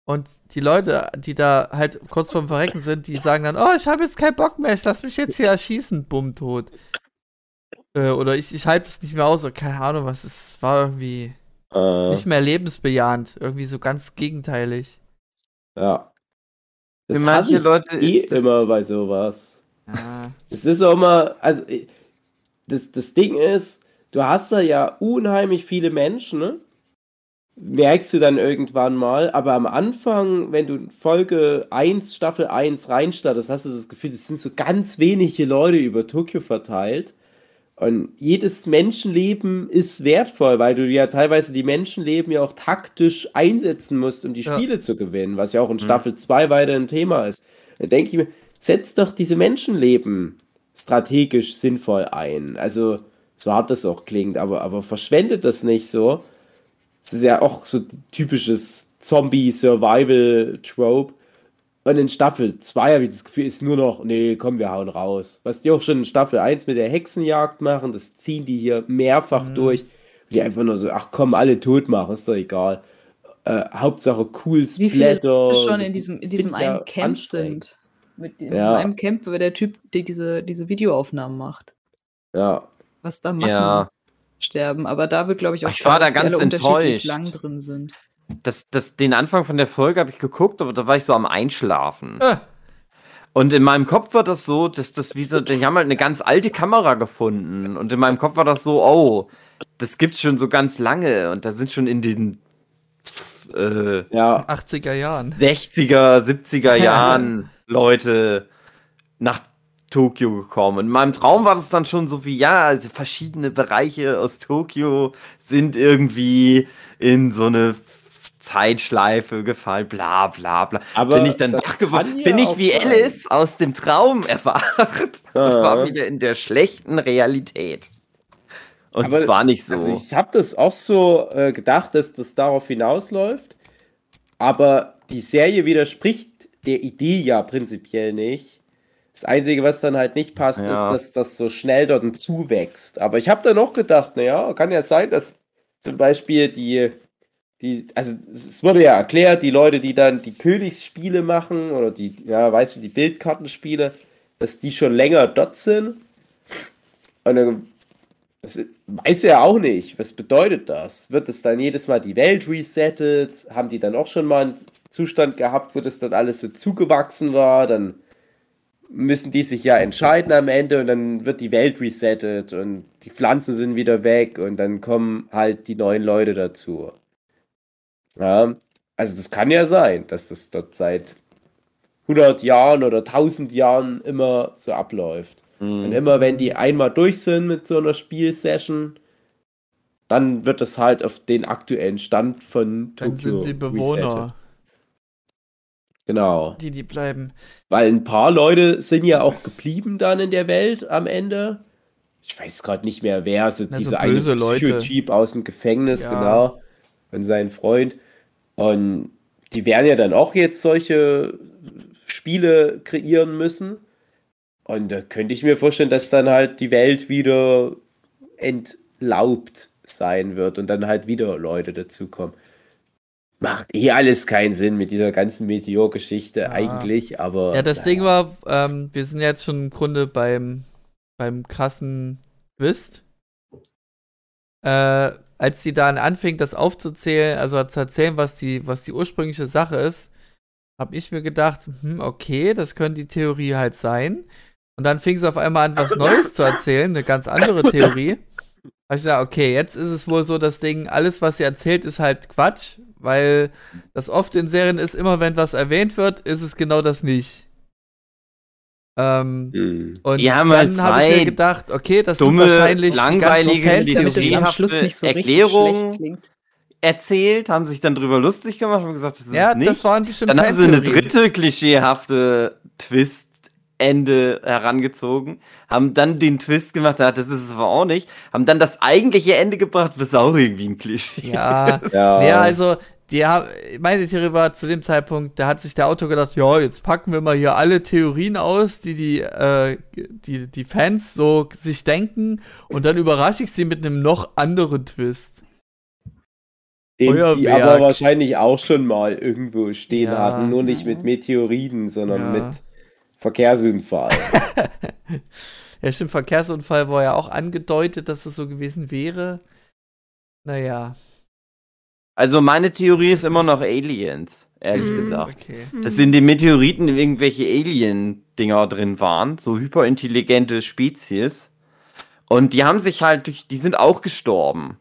Und die Leute, die da halt kurz vorm Verrecken sind, die sagen dann, oh, ich habe jetzt keinen Bock mehr, ich lass mich jetzt hier erschießen, bumm, tot. Äh, oder ich, ich halte es nicht mehr aus, oder keine Ahnung, was es war irgendwie Äh, nicht mehr lebensbejahend, irgendwie so ganz gegenteilig. ja. Das Für manche Leute eh ist das- immer bei sowas. Ja. Es ist auch immer, also das, das Ding ist, du hast da ja unheimlich viele Menschen, ne? Merkst du dann irgendwann mal, aber am Anfang, wenn du in Folge 1, Staffel 1 reinstartest, hast du das Gefühl, es sind so ganz wenige Leute über Tokio verteilt. Und jedes Menschenleben ist wertvoll, weil du ja teilweise die Menschenleben ja auch taktisch einsetzen musst, um die Ja. Spiele zu gewinnen, was ja auch in Mhm. Staffel 2 weiter ein Thema ist. Dann denke ich mir, setz doch diese Menschenleben strategisch sinnvoll ein. Also, so hart das auch klingt, aber, aber verschwendet das nicht so. Das ist ja auch so typisches Zombie-Survival-Trope. Und in Staffel 2 habe ich das Gefühl, ist nur noch, nee, komm, wir hauen raus. Was die auch schon in Staffel 1 mit der Hexenjagd machen, das ziehen die hier mehrfach Mhm. durch. Die einfach nur so, ach komm, alle tot machen, ist doch egal. Äh, Hauptsache cool Wie viele schon in diesem, in diesem einen Camp sind. Mit in Ja. diesem einen Camp, wo der Typ der diese, diese Videoaufnahmen macht. Ja. Was da Massen Ja. Sterben. Aber da wird, glaube ich, auch Ich war klar, da dass die ganz alle unterschiedlich enttäuscht. lang drin sind. Das, das, den Anfang von der Folge habe ich geguckt, aber da war ich so am Einschlafen. Äh, Und in meinem Kopf war das so, dass das wie so, die haben halt eine ganz alte Kamera gefunden. Und in meinem Kopf war das so, oh, das gibt's schon so ganz lange. Und da sind schon in den äh, Ja. 80er Jahren. 60er, 70er Jahren Leute nach Tokio gekommen. In meinem Traum war das dann schon so wie, ja, also verschiedene Bereiche aus Tokio sind irgendwie in so eine Zeitschleife gefallen, bla bla bla. Aber bin ich dann wach geworden, ja bin ich wie sein. Alice aus dem Traum erwacht und war wieder in der schlechten Realität. Und Aber- es war nicht so. Also ich habe das auch so äh, gedacht, dass das darauf hinausläuft. Aber die Serie widerspricht der Idee ja prinzipiell nicht. Das Einzige, was dann halt nicht passt, Ja. ist, dass das so schnell dort zuwächst. Aber ich habe dann auch gedacht, naja, kann ja sein, dass zum Beispiel die, die, also es es wurde ja erklärt, die Leute, die dann die Königsspiele machen oder die, ja, weißt du, die Bildkartenspiele, dass die schon länger dort sind. Und dann das weiß er auch nicht. Was bedeutet das? Wird es dann jedes Mal die Welt resettet? Haben die dann auch schon mal einen Zustand gehabt, wo das dann alles so zugewachsen war? Dann müssen die sich ja entscheiden am Ende und dann wird die Welt resettet und die Pflanzen sind wieder weg und dann kommen halt die neuen Leute dazu. Ja, also das kann ja sein, dass das dort seit 100 Jahren oder 1000 Jahren immer so abläuft. Und Mhm. immer wenn die einmal durch sind mit so einer Spielsession, dann wird es halt auf den aktuellen Stand von Dann Tokyo sind sie Bewohner, resettet. Genau. die, die bleiben. Weil ein paar Leute sind ja auch geblieben dann in der Welt am Ende. Ich weiß gerade nicht mehr, wer. Also Na, so diese böse eine Leute. Psychotyp aus dem Gefängnis, Ja. genau. Und sein Freund. Und die werden ja dann auch jetzt solche Spiele kreieren müssen. Und da könnte ich mir vorstellen, dass dann halt die Welt wieder entlaubt sein wird und dann halt wieder Leute dazukommen. Macht eh alles keinen Sinn mit dieser ganzen Meteor-Geschichte Ja. eigentlich, aber. Ja, das naja. Ding war, ähm, wir sind jetzt schon im Grunde beim, beim krassen Twist. Äh, als die dann anfing, das aufzuzählen, also zu erzählen, was die, was die ursprüngliche Sache ist, habe ich mir gedacht, hm, okay, das könnte die Theorie halt sein. Und dann fing sie auf einmal an, was Neues zu erzählen, eine ganz andere Theorie. Habe ich gesagt, okay, jetzt ist es wohl so, das Ding, alles, was sie erzählt, ist halt Quatsch, weil das oft in Serien ist, immer wenn was erwähnt wird, ist es genau das nicht. Ähm, Hm. und Die haben halt dann habe ich mir gedacht, okay, das dumme, sind wahrscheinlich langweilige, die so richtig Erklärung. schlecht klingt. erzählt, haben sich dann drüber lustig gemacht und gesagt, das ist Ja, es nicht. das waren bestimmt dann haben sie eine dritte klischeehafte Twist-Ende herangezogen, haben dann den Twist gemacht, ja, das ist es aber auch nicht, haben dann das eigentliche Ende gebracht, was auch irgendwie ein Klischee Ja, Ja. ja, also die haben, meine Theorie war zu dem Zeitpunkt, da hat sich der Autor gedacht, ja, jetzt packen wir mal hier alle Theorien aus, die die, äh, die, die Fans so sich denken und dann überrasche ich sie mit einem noch anderen Twist. Den die aber wahrscheinlich auch schon mal irgendwo stehen Ja. hatten, nur nicht mit Meteoriten, sondern Ja. mit Verkehrsunfall. Ja, stimmt, Verkehrsunfall war ja auch angedeutet, dass es so gewesen wäre. Naja, Also meine Theorie ist immer noch Aliens, ehrlich Mhm. gesagt. okay. Dass in den Meteoriten irgendwelche Alien-Dinger drin waren, so hyperintelligente Spezies. Und die haben sich halt durch, die sind auch gestorben.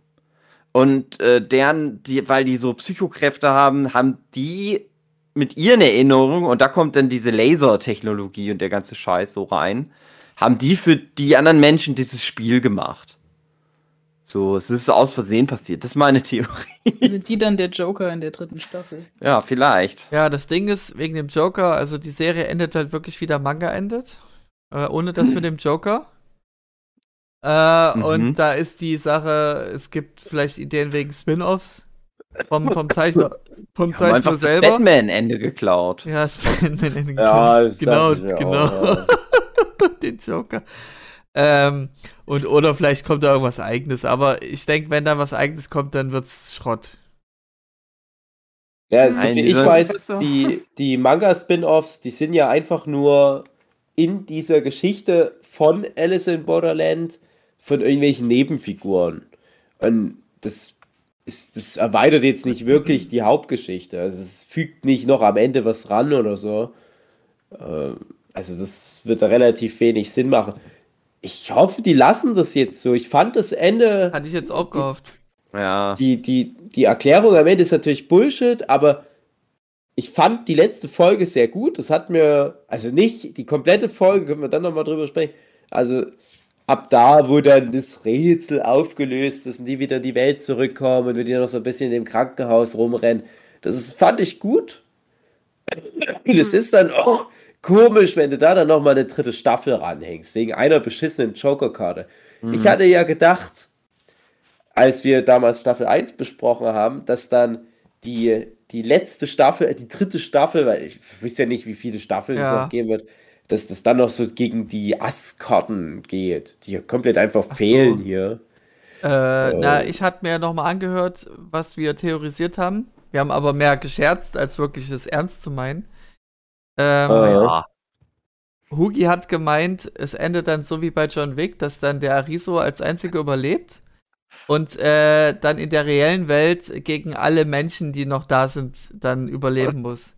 Und äh, deren, die, weil die so Psychokräfte haben, haben die mit ihren Erinnerungen, und da kommt dann diese Lasertechnologie und der ganze Scheiß so rein, haben die für die anderen Menschen dieses Spiel gemacht. So, es ist aus Versehen passiert. Das ist meine Theorie. Sind die dann der Joker in der dritten Staffel? Ja, vielleicht. Ja, das Ding ist, wegen dem Joker, also die Serie endet halt wirklich wie der Manga endet. Äh, ohne das mit dem Joker. Äh, Mhm. Und da ist die Sache, es gibt vielleicht Ideen wegen Spin-Offs vom, vom Zeichner, vom Zeichner einfach das selber. Batman-Ende geklaut. Ja, das Batman Ja, das genau, dachte ich mir genau. auch, ja. den Joker. Ähm, und oder vielleicht kommt da irgendwas eigenes, aber ich denke, wenn da was eigenes kommt, dann wird's Schrott. Ja, so Nein, viel ich weiß, die, die Manga-Spin-Offs, die sind ja einfach nur in dieser Geschichte von Alice in Borderland von irgendwelchen Nebenfiguren. Und das, ist, das erweitert jetzt nicht wirklich die Hauptgeschichte. Also es fügt nicht noch am Ende was ran oder so. Ähm, Also das wird da relativ wenig Sinn machen. Ich hoffe, die lassen das jetzt so. Ich fand das Ende Hatte ich jetzt auch gehofft. Ja. die, die, die Erklärung am Ende ist natürlich Bullshit, aber ich fand die letzte Folge sehr gut. Das hat mir, also nicht die komplette Folge, können wir dann nochmal drüber sprechen. Also ab da, wo dann das Rätsel aufgelöst ist und die wieder in die Welt zurückkommen und wir die noch so ein bisschen im Krankenhaus rumrennen, das ist, fand ich gut. Das ist dann auch komisch, wenn du da dann nochmal eine dritte Staffel ranhängst, wegen einer beschissenen Joker-Karte. Ich hatte ja gedacht, als wir damals Staffel 1 besprochen haben, dass dann die, die letzte Staffel, äh, die dritte Staffel, weil ich weiß ja nicht, wie viele Staffeln es Ja. noch geben wird, dass das dann noch so gegen die Ass-Karten geht, die komplett einfach Ach so. fehlen hier. Äh, na, Äh. ich hatte mir nochmal angehört, was wir theorisiert haben. Wir haben aber mehr gescherzt, als wirklich es ernst zu meinen. Ähm, Äh. ja. Hugi hat gemeint, es endet dann so wie bei John Wick, dass dann der Ariso als einziger überlebt und äh, dann in der reellen Welt gegen alle Menschen, die noch da sind, dann überleben muss.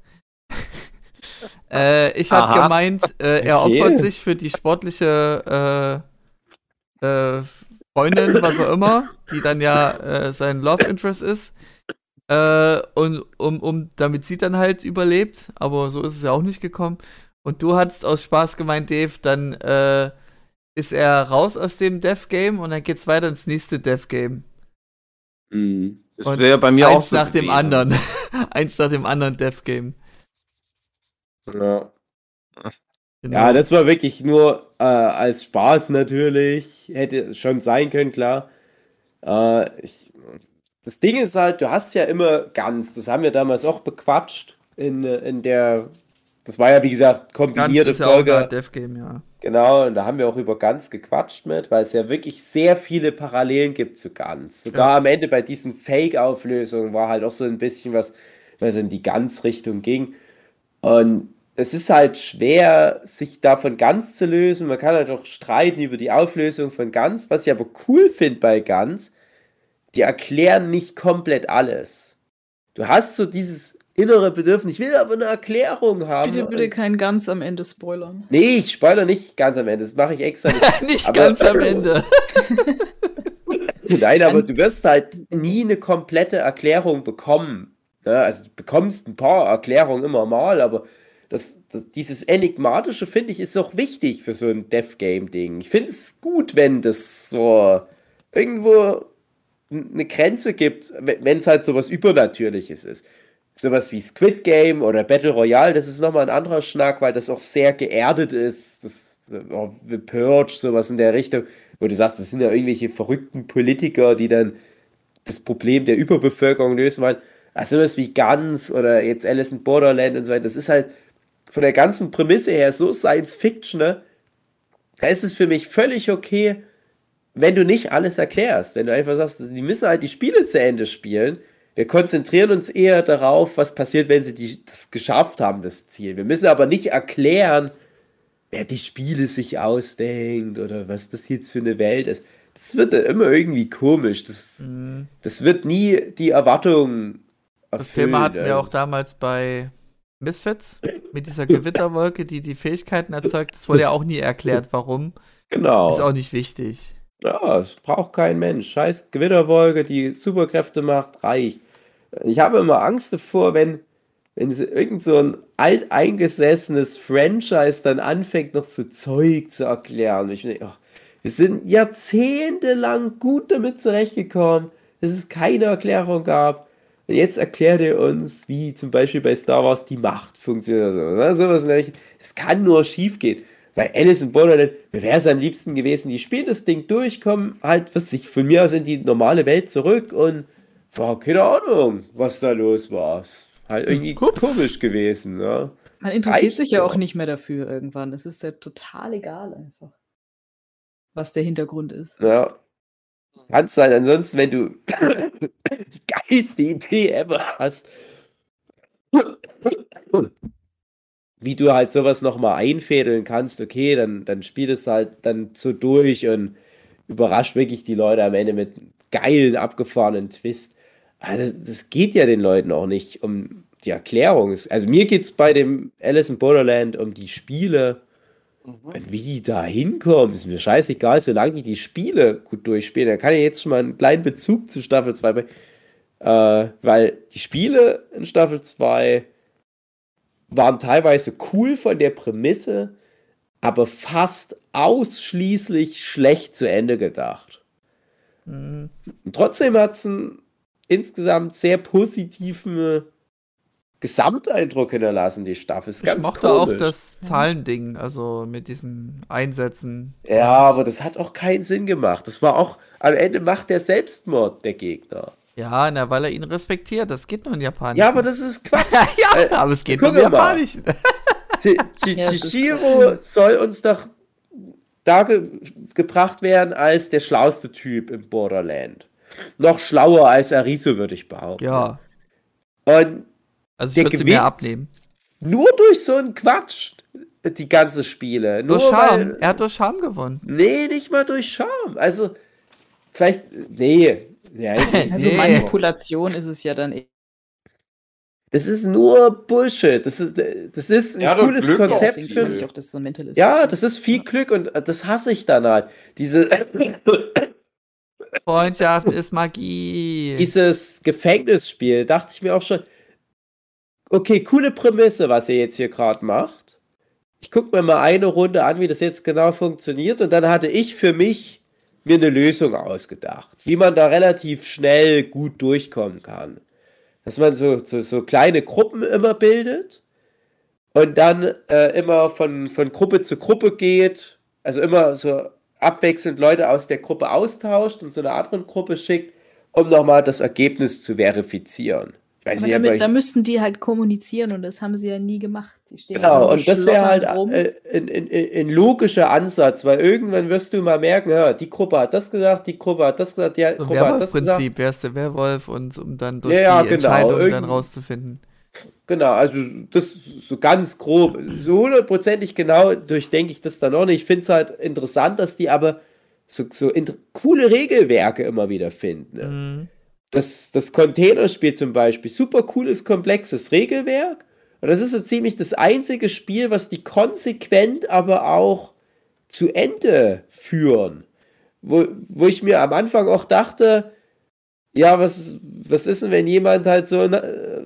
Äh, ich habe gemeint, äh, er Okay. opfert sich für die sportliche äh, äh, Freundin, was auch immer, die dann ja äh, sein Love Interest ist. Äh, und um, um, damit sie dann halt überlebt, aber so ist es ja auch nicht gekommen. Und du hattest aus Spaß gemeint, Dave, dann äh, ist er raus aus dem Death Game und dann geht's weiter ins nächste Death Game. Mhm. Das Und wäre bei mir auch Eins so nach dem anderen. Eins nach dem anderen Death Game. Ja. Genau. Ja, das war wirklich nur äh, als Spaß natürlich. Hätte schon sein können, klar. Äh, ich, das Ding ist halt, du hast ja immer ganz, das haben wir damals auch bequatscht in, in der, das war ja wie gesagt Ganz kombinierte ist ja auch Folge. ein Death Game, ja. Genau, und da haben wir auch über Gans gequatscht mit, weil es ja wirklich sehr viele Parallelen gibt zu Gans. Sogar Ja. am Ende bei diesen Fake-Auflösungen war halt auch so ein bisschen was, was in die Gans-Richtung ging. Und es ist halt schwer, sich davon ganz zu lösen. Man kann halt auch streiten über die Auflösung von Gans. Was ich aber cool finde bei Gans, die erklären nicht komplett alles. Du hast so dieses innere Bedürfnis, ich will aber eine Erklärung haben. Bitte, bitte kein ganz am Ende spoilern. Nee, ich spoilere nicht ganz am Ende. Das mache ich extra nicht. Nicht Aber- ganz am Ende. Nein, aber du wirst halt nie eine komplette Erklärung bekommen. Ne? Also du bekommst ein paar Erklärungen immer mal, aber das, das, dieses Enigmatische, finde ich, ist auch wichtig für so ein Death Game-Ding. Ich finde es gut, wenn das so irgendwo eine Grenze gibt, wenn es halt sowas Übernatürliches ist. Sowas wie Squid Game oder Battle Royale, das ist nochmal ein anderer Schnack, weil das auch sehr geerdet ist. Das, oh, The Purge, sowas in der Richtung, wo du sagst, das sind ja irgendwelche verrückten Politiker, die dann das Problem der Überbevölkerung lösen wollen. Also sowas wie Guns oder jetzt Alice in Borderland und so weiter, das ist halt von der ganzen Prämisse her so Science Fiction, ne? Da ist es für mich völlig okay, wenn du nicht alles erklärst. Wenn du einfach sagst, die müssen halt die Spiele zu Ende spielen. Wir konzentrieren uns eher darauf, was passiert, wenn sie die, das geschafft haben, das Ziel. Wir müssen aber nicht erklären, wer die Spiele sich ausdenkt oder was das jetzt für eine Welt ist. Das wird dann immer irgendwie komisch. Das, Mhm. das wird nie die Erwartungen Das. Thema hatten wir auch damals bei Misfits mit dieser Gewitterwolke, die die Fähigkeiten erzeugt. Das wurde ja auch nie erklärt, warum. Genau. Ist auch nicht wichtig. Ja, es braucht kein Mensch. Scheiß Gewitterwolke, die Superkräfte macht, reicht. Ich habe immer Angst davor, wenn, wenn irgend so ein alteingesessenes Franchise dann anfängt, noch so Zeug zu erklären. Ich denke, ach, wir sind jahrzehntelang gut damit zurechtgekommen, dass es keine Erklärung gab. Und jetzt erklärt ihr uns, wie zum Beispiel bei Star Wars die Macht funktioniert oder so. Sowas in der Richtung. Es kann nur schief gehen. Bei Alice in Borderland, mir wäre es am liebsten gewesen, die spielen das Ding durch, kommen halt, was ich von mir aus in die normale Welt zurück und war keine Ahnung, was da los war. Ist halt irgendwie Ups. komisch gewesen. Ne? Man interessiert Reicht sich ja doch. auch nicht mehr dafür irgendwann. Es ist ja total egal einfach, was der Hintergrund ist. Ja. Kannst halt ansonsten, wenn du die geilste Idee ever hast, wie du halt sowas nochmal einfädeln kannst, okay, dann, dann spiel es halt dann so durch und überrascht wirklich die Leute am Ende mit einem geilen, abgefahrenen Twist. Aber das, das geht ja den Leuten auch nicht um die Erklärung. Also mir geht es bei dem Alice in Borderland um die Spiele. Und wie die da hinkommen, ist mir scheißegal, solange die die Spiele gut durchspielen. Da kann ich jetzt schon mal einen kleinen Bezug zu Staffel 2 bringen. Äh, weil die Spiele in Staffel 2 waren teilweise cool von der Prämisse, aber fast ausschließlich schlecht zu Ende gedacht. Mhm. Trotzdem hat es einen insgesamt sehr positiven Gesamteindruck hinterlassen, die Staffel. Ist Ich ganz mochte auch komisch. das Zahlending, also mit diesen Einsätzen. Ja, aber das hat auch keinen Sinn gemacht. Das war auch, am Ende macht der Selbstmord der Gegner. Ja, na, weil er ihn respektiert. Das geht nur in Japanisch. Ja, aber das ist Quatsch. ja, äh, aber es geht guck nur in. Japanisch. Chi- Chi- Ja, das ist Chihiro soll uns doch dargebracht werden als der schlauste Typ im Borderland. Noch schlauer als Arisu, würde ich behaupten. ja, Und also ich Der würde sie mehr abnehmen. nur durch so einen Quatsch, die ganze Spiele. Nur Durch Charme. weil- Er hat durch Charme gewonnen. Nee, nicht mal durch Charme. Also, vielleicht, nee. Ja, Also Nee. Manipulation ist es ja dann eh. Das ist nur Bullshit. Das ist, das ist ein Ja, cooles Glück auch Konzept Deswegen für. fand ich auch, so ein Mentalist. Ja, das ist viel Glück und äh, das hasse ich dann halt. Diese, Freundschaft ist Magie. dieses Gefängnisspiel, dachte ich mir auch schon, okay, coole Prämisse, was ihr jetzt hier gerade macht. ich gucke mir mal eine Runde an, wie das jetzt genau funktioniert. Und dann hatte ich für mich mir eine Lösung ausgedacht, wie man da relativ schnell gut durchkommen kann. Dass man so, so, so kleine Gruppen immer bildet und dann äh, immer von, von Gruppe zu Gruppe geht, also immer so abwechselnd Leute aus der Gruppe austauscht und zu einer anderen Gruppe schickt, um nochmal das Ergebnis zu verifizieren. Ich weiß nicht, damit, da müssten die halt kommunizieren und das haben sie ja nie gemacht. genau, und das wäre halt äh, ein, ein, ein, logischer Ansatz, weil irgendwann wirst du mal merken, ja, die Gruppe hat das gesagt, die Gruppe hat das gesagt, die so Gruppe hat das gesagt. Prinzip, wer ist der Werwolf und um dann durch ja, die genau, Entscheidung dann rauszufinden. Genau, also das so ganz grob, so hundertprozentig genau durchdenke ich das dann noch nicht. Ich finde es halt interessant, dass die aber so, so coole Regelwerke immer wieder finden. Ne? Mhm das, das Containerspiel zum Beispiel, super cooles, komplexes Regelwerk. Und das ist so ziemlich das einzige Spiel, was die konsequent aber auch zu Ende führen. Wo, wo ich mir am Anfang auch dachte, ja, was, was ist denn, wenn jemand halt so,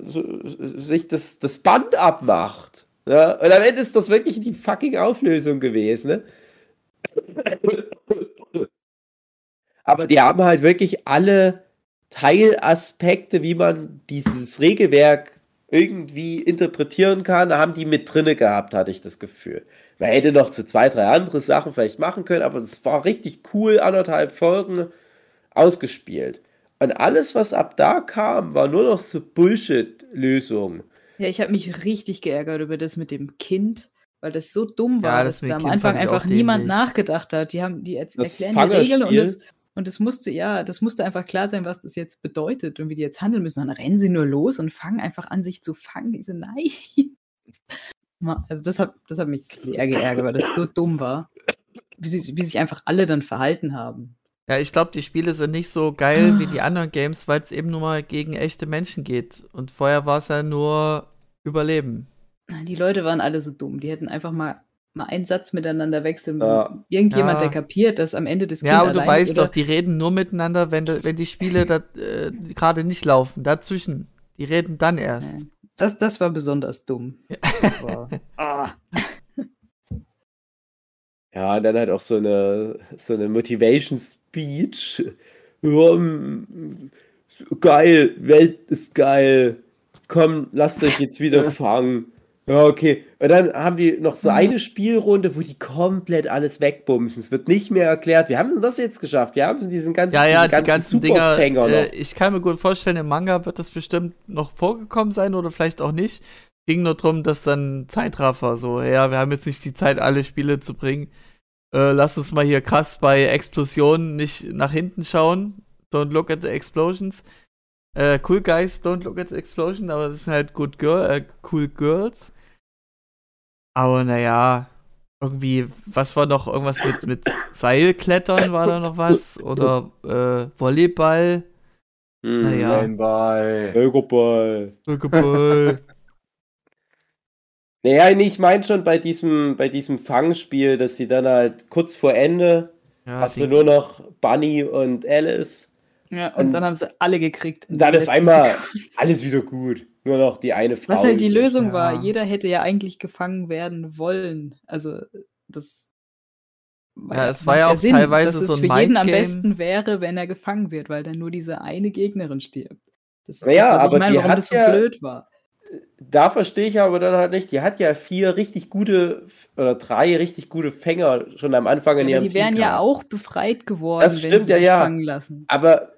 so sich das, das Band abmacht? Ja? Und am Ende ist das wirklich die fucking Auflösung gewesen. Ne? Aber die haben halt wirklich alle Teilaspekte, wie man dieses Regelwerk irgendwie interpretieren kann, haben die mit drinne gehabt, hatte ich das Gefühl. Man hätte noch zu zwei, drei andere Sachen vielleicht machen können, aber es war richtig cool, anderthalb Folgen ausgespielt. Und alles, was ab da kam, war nur noch so Bullshit-Lösungen. Ja, ich habe mich richtig geärgert über das mit dem Kind, weil das so dumm war, ja, das dass da am Anfang einfach niemand nachgedacht hat. Die haben die jetzt erklären die Regeln und das, und es musste, ja, das musste einfach klar sein, was das jetzt bedeutet und wie die jetzt handeln müssen. Und dann rennen sie nur los und fangen einfach an, sich zu fangen. Ich so, nein. Also das hat, das hat mich sehr geärgert, weil das so dumm war. Wie, sie, wie sich einfach alle dann verhalten haben. Ja, ich glaube, die Spiele sind nicht so geil wie die anderen Games, weil es eben nur mal gegen echte Menschen geht. Und vorher war es ja nur Überleben. Die Leute waren alle so dumm. Die hätten einfach mal mal einen Satz miteinander wechseln. Ja. Irgendjemand, ja. der kapiert, dass am Ende des Kindes. Ja, aber du weißt doch, die reden nur miteinander, wenn, de, wenn die Spiele äh, gerade nicht laufen. Dazwischen. Die reden dann erst. Das, das war besonders dumm. War, ah. Ja, dann halt auch so eine, so eine Motivation Speech. Ja, geil, Welt ist geil. Komm, lasst euch jetzt wieder fangen. Ja, okay. Und dann haben die noch so mhm. eine Spielrunde, wo die komplett alles wegbumsen. Es wird nicht mehr erklärt. Wie haben sie das jetzt geschafft? Wir haben diesen ganzen, ja, ja, die ganzen Dinger. Äh, ich kann mir gut vorstellen, im Manga wird das bestimmt noch vorgekommen sein oder vielleicht auch nicht. Ging nur darum, dass dann Zeitraffer so, ja, wir haben jetzt nicht die Zeit, alle Spiele zu bringen. Äh, lass uns mal hier krass bei Explosionen nicht nach hinten schauen. Don't look at the explosions. Äh, cool Guys, don't look at the explosion, aber das sind halt good girl, äh, cool Girls. Aber naja, irgendwie, was war noch irgendwas mit, mit Seilklettern, war da noch was? Oder äh, Volleyball? Hm, naja. Volleyball. Völkerball. Völkerball. naja, ich meine schon bei diesem, bei diesem Fangspiel, dass sie dann halt kurz vor Ende ja, hast du nur noch Bunny und Alice. Ja, und, und dann haben sie alle gekriegt. Dann auf einmal alles wieder gut. Nur noch die eine Frau. Was halt die Lösung ja. war, jeder hätte ja eigentlich gefangen werden wollen. Also das war ja, es war ja auch Sinn, teilweise dass es so ein für jeden am besten wäre, wenn er gefangen wird, weil dann nur diese eine Gegnerin stirbt. Das, das ja, aber meine, warum das so ja, blöd war. Da verstehe ich aber dann halt nicht. Die hat ja vier richtig gute oder drei richtig gute Fänger schon am Anfang in ja, ihrem Die wären Team ja auch befreit geworden, das wenn sie ja, sich ja. fangen lassen. Aber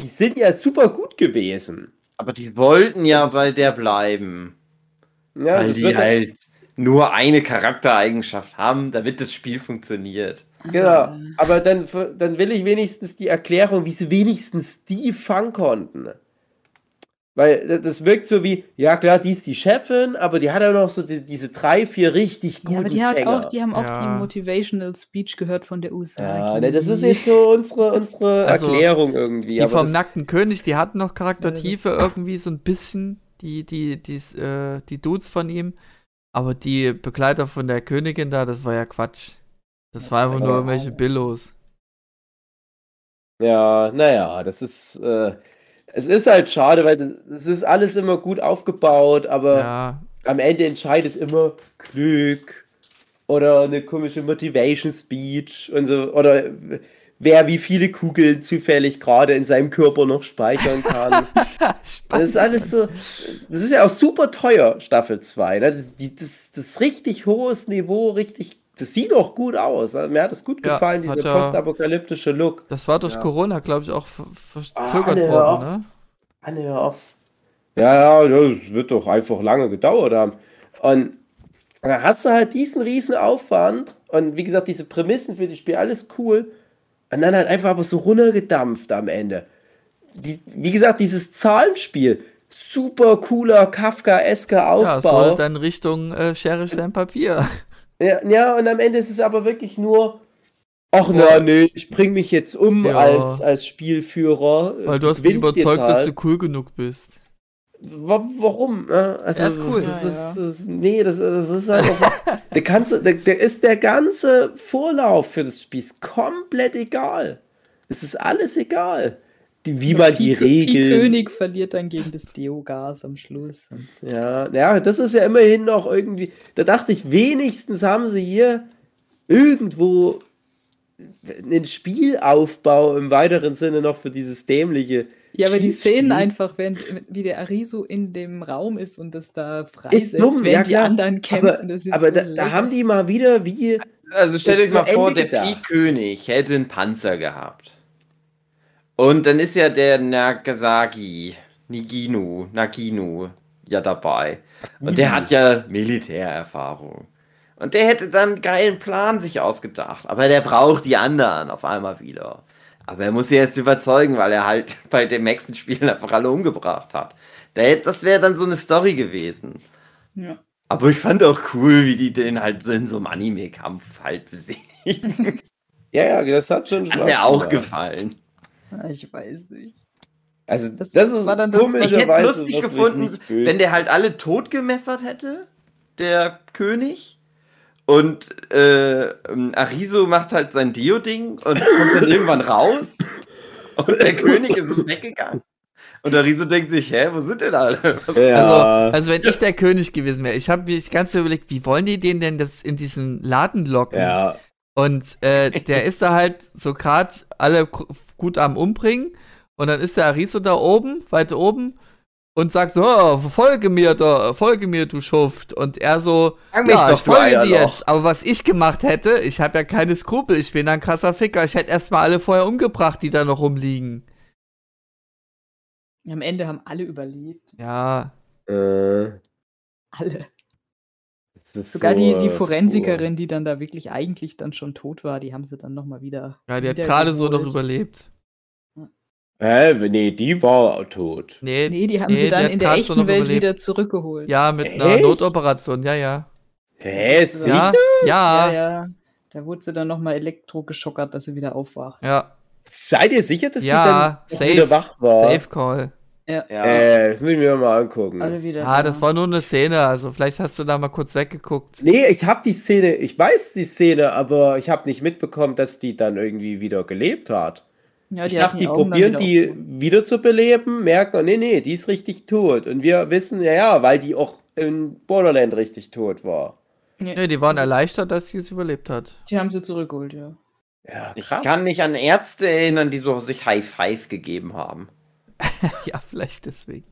die sind ja super gut gewesen. Aber die wollten ja bei der bleiben. Ja, weil die halt nur eine Charaktereigenschaft haben, damit das Spiel funktioniert. Genau, aber dann, dann will ich wenigstens die Erklärung, wie sie wenigstens die fangen konnten. Weil das wirkt so wie, ja klar, die ist die Chefin, aber die hat ja noch so die, diese drei, vier richtig guten ja, aber die, hat auch, die haben auch ja. die Motivational Speech gehört von der USA. Ja, ne, das ist jetzt so unsere, unsere also, Erklärung irgendwie. Die vom nackten König, die hatten noch Charaktertiefe ja, irgendwie so ein bisschen, die, die, die, äh, die Dudes von ihm. Aber die Begleiter von der Königin da, das war ja Quatsch. Das war einfach nur irgendwelche Billos. Ja, naja, das ist. Äh, es ist halt schade, weil es ist alles immer gut aufgebaut, aber ja. am Ende entscheidet immer Glück oder eine komische Motivation Speech und so oder wer wie viele Kugeln zufällig gerade in seinem Körper noch speichern kann. das ist alles so. Das ist ja auch super teuer, Staffel 2. Ne? Das, das, das ist richtig hohes Niveau, richtig. Das sieht auch gut aus. Also mir hat es gut Ja, gefallen, hat dieser ja- postapokalyptische Look. Das war durch Ja. Corona, glaube ich, auch Ah, verzögert ne, worden, auf. ne? Anne, hör auf. Ja, ja, das wird doch einfach lange gedauert haben. Und da hast du halt diesen riesen Aufwand und wie gesagt, diese Prämissen für das Spiel, alles cool. Und dann halt einfach aber so runtergedampft am Ende. Die, wie gesagt, dieses Zahlenspiel, super cooler, Kafka-esker Ja, es Aufbau. wurde dann Richtung äh, Schere, Stein, Papier. Ja, ja, und am Ende ist es aber wirklich nur, ach na, nee, ich bring mich jetzt um Ja. als, als Spielführer. Weil du hast mich überzeugt, dass halt. du cool genug bist. Wa- Warum? Also, Ja, ist cool. Das ja. Das, nee, das, das ist halt auch, der, ganze, der, der ist der ganze Vorlauf für das Spiel ist komplett egal. Es ist alles egal. Die, wie man die Regeln. König verliert dann gegen das Deo-Gas am Schluss. Ja, ja, das ist ja immerhin noch irgendwie. Da dachte ich, wenigstens haben sie hier irgendwo einen Spielaufbau im weiteren Sinne noch für dieses dämliche. Ja, aber die. Szenen einfach, während wie der Arisu in dem Raum ist und das da Ist freisetzt, dumm, während ja, die anderen kämpfen. Aber, das ist aber so da, da haben die mal wieder wie. Also stellt euch Zu mal vor, Ende der. Pi-König hätte einen Panzer gehabt. Und dann ist ja der Nagasaki, Niginu, Naginu ja dabei. Und der hat ja Militärerfahrung. Und der hätte dann einen geilen Plan sich ausgedacht. Aber der braucht die anderen auf einmal wieder. Aber er muss sie jetzt überzeugen, weil er halt bei den nächsten Spielen einfach alle umgebracht hat. Da hätte- Das wäre dann so eine Story gewesen. Ja. Aber ich fand auch cool, wie die den halt so in so einem Anime-Kampf halt besiegen. Ja, ja, das hat schon Hat Spaß mir auch gefallen. Ich weiß nicht. Also, das, Das ist war dann das- Ich hätte komischerweise, lustig gefunden, wenn der halt alle tot gemessert hätte, der König. Und äh, ähm, Ariso macht halt sein Dio-Ding und kommt dann irgendwann raus. Und der König ist weggegangen. Und Ariso denkt sich, hä, wo sind denn alle? Ja. Also, also wenn ich der König gewesen wäre, ich habe mich ganz überlegt, wie wollen die den denn das in diesen Laden locken? ja. Und äh, der ist da halt so gerade alle gut am Umbringen. Und dann ist der Ariso da oben, weiter oben, und sagt so, oh, folge mir da, folge mir, du Schuft. Und er so, Fang ja, ich folge dir jetzt. Aber was ich gemacht hätte, ich habe ja keine Skrupel, ich bin ein krasser Ficker. Ich hätte erstmal alle vorher umgebracht, die da noch rumliegen. Am Ende haben alle überlebt. Ja, Äh, Alle. Das ist Sogar so, die, die äh, Forensikerin, die dann da wirklich eigentlich dann schon tot war, die haben sie dann nochmal wieder. ja die hat wieder gerade so noch überlebt. Hä? Nee, die war tot. Nee, Nee, die haben Nee, sie dann in der echten so Welt überlebt. wieder zurückgeholt. ja, mit einer Echt? Notoperation, ja, ja. Hä, ist Ja, ja. ja, ja. Da wurde sie dann nochmal elektrogeschockert, dass sie wieder aufwacht. ja. Seid ihr sicher, dass Ja, die dann safe. wieder wach war? Safe Call. Ja. Äh, das muss ich mir mal angucken. Alle wieder. Ja, da. das war nur eine Szene, also vielleicht hast du da mal kurz weggeguckt. Nee, ich habe die Szene, ich weiß die Szene, aber ich habe nicht mitbekommen, dass die dann irgendwie wieder gelebt hat. Ja, ich dachte, die dann probieren wieder die aufgemacht. wieder zu beleben, merken, oh, nee, nee, die ist richtig tot. Und wir wissen, ja, ja, weil die auch in Borderland richtig tot war. Nee, Nee, die waren erleichtert, dass sie es überlebt hat. Die haben sie zurückgeholt, ja. Ja, Ich kann mich an Ärzte erinnern, die so sich High Five gegeben haben. ja, vielleicht deswegen.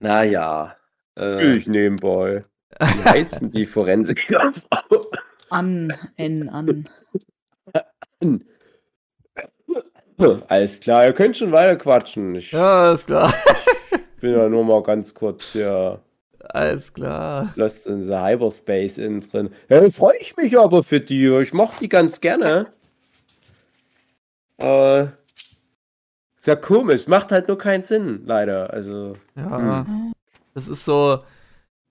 Naja. Äh, Ich nebenbei. Wie heißen die Forensiker? An, N, an. Alles klar, ihr könnt schon weiter quatschen. Ich Ja, ist klar. bin ja nur mal ganz kurz hier Alles klar. Lost in the Hyperspace innen drin. Ja, freue ich mich aber für die. Ich mochte die ganz gerne. Äh, ist ja komisch. Macht halt nur keinen Sinn, leider. Also, Ja. Das ist so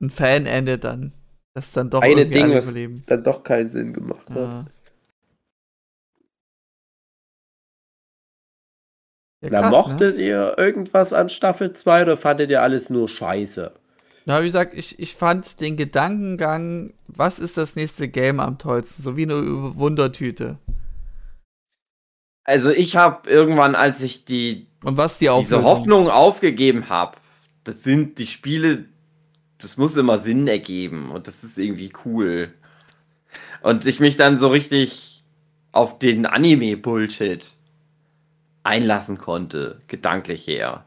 ein Fanende dann. Das dann doch Eine Ding, was- überleben. dann doch keinen Sinn gemacht hat. Ja. Ja, Na, krass, ne? mochtet ihr irgendwas an Staffel 2 oder fandet ihr alles nur scheiße? Na, wie gesagt, ich, ich fand den Gedankengang, was ist das nächste Game am tollsten? So wie eine Wundertüte. Also ich habe irgendwann, als ich die Und was die diese? Hoffnung aufgegeben habe, das sind die Spiele, das muss immer Sinn ergeben und das ist irgendwie cool. Und ich mich dann so richtig auf den Anime-Bullshit einlassen konnte, gedanklich her.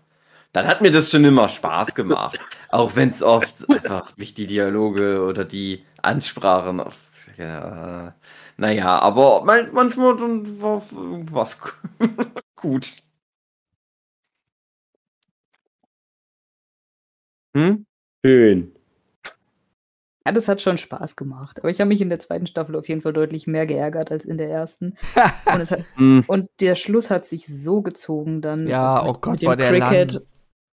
Dann hat mir das schon immer Spaß gemacht. auch wenn es oft einfach nicht die Dialoge oder die Ansprachen auf. Ja, naja, aber man- manchmal dann war was gut. Hm? Schön. Ja, das hat schon Spaß gemacht. Aber ich habe mich in der zweiten Staffel auf jeden Fall deutlich mehr geärgert als in der ersten. Und, es hat, Hm, und der Schluss hat sich so gezogen dann. Ja, also oh Gott, dem war der Cricket,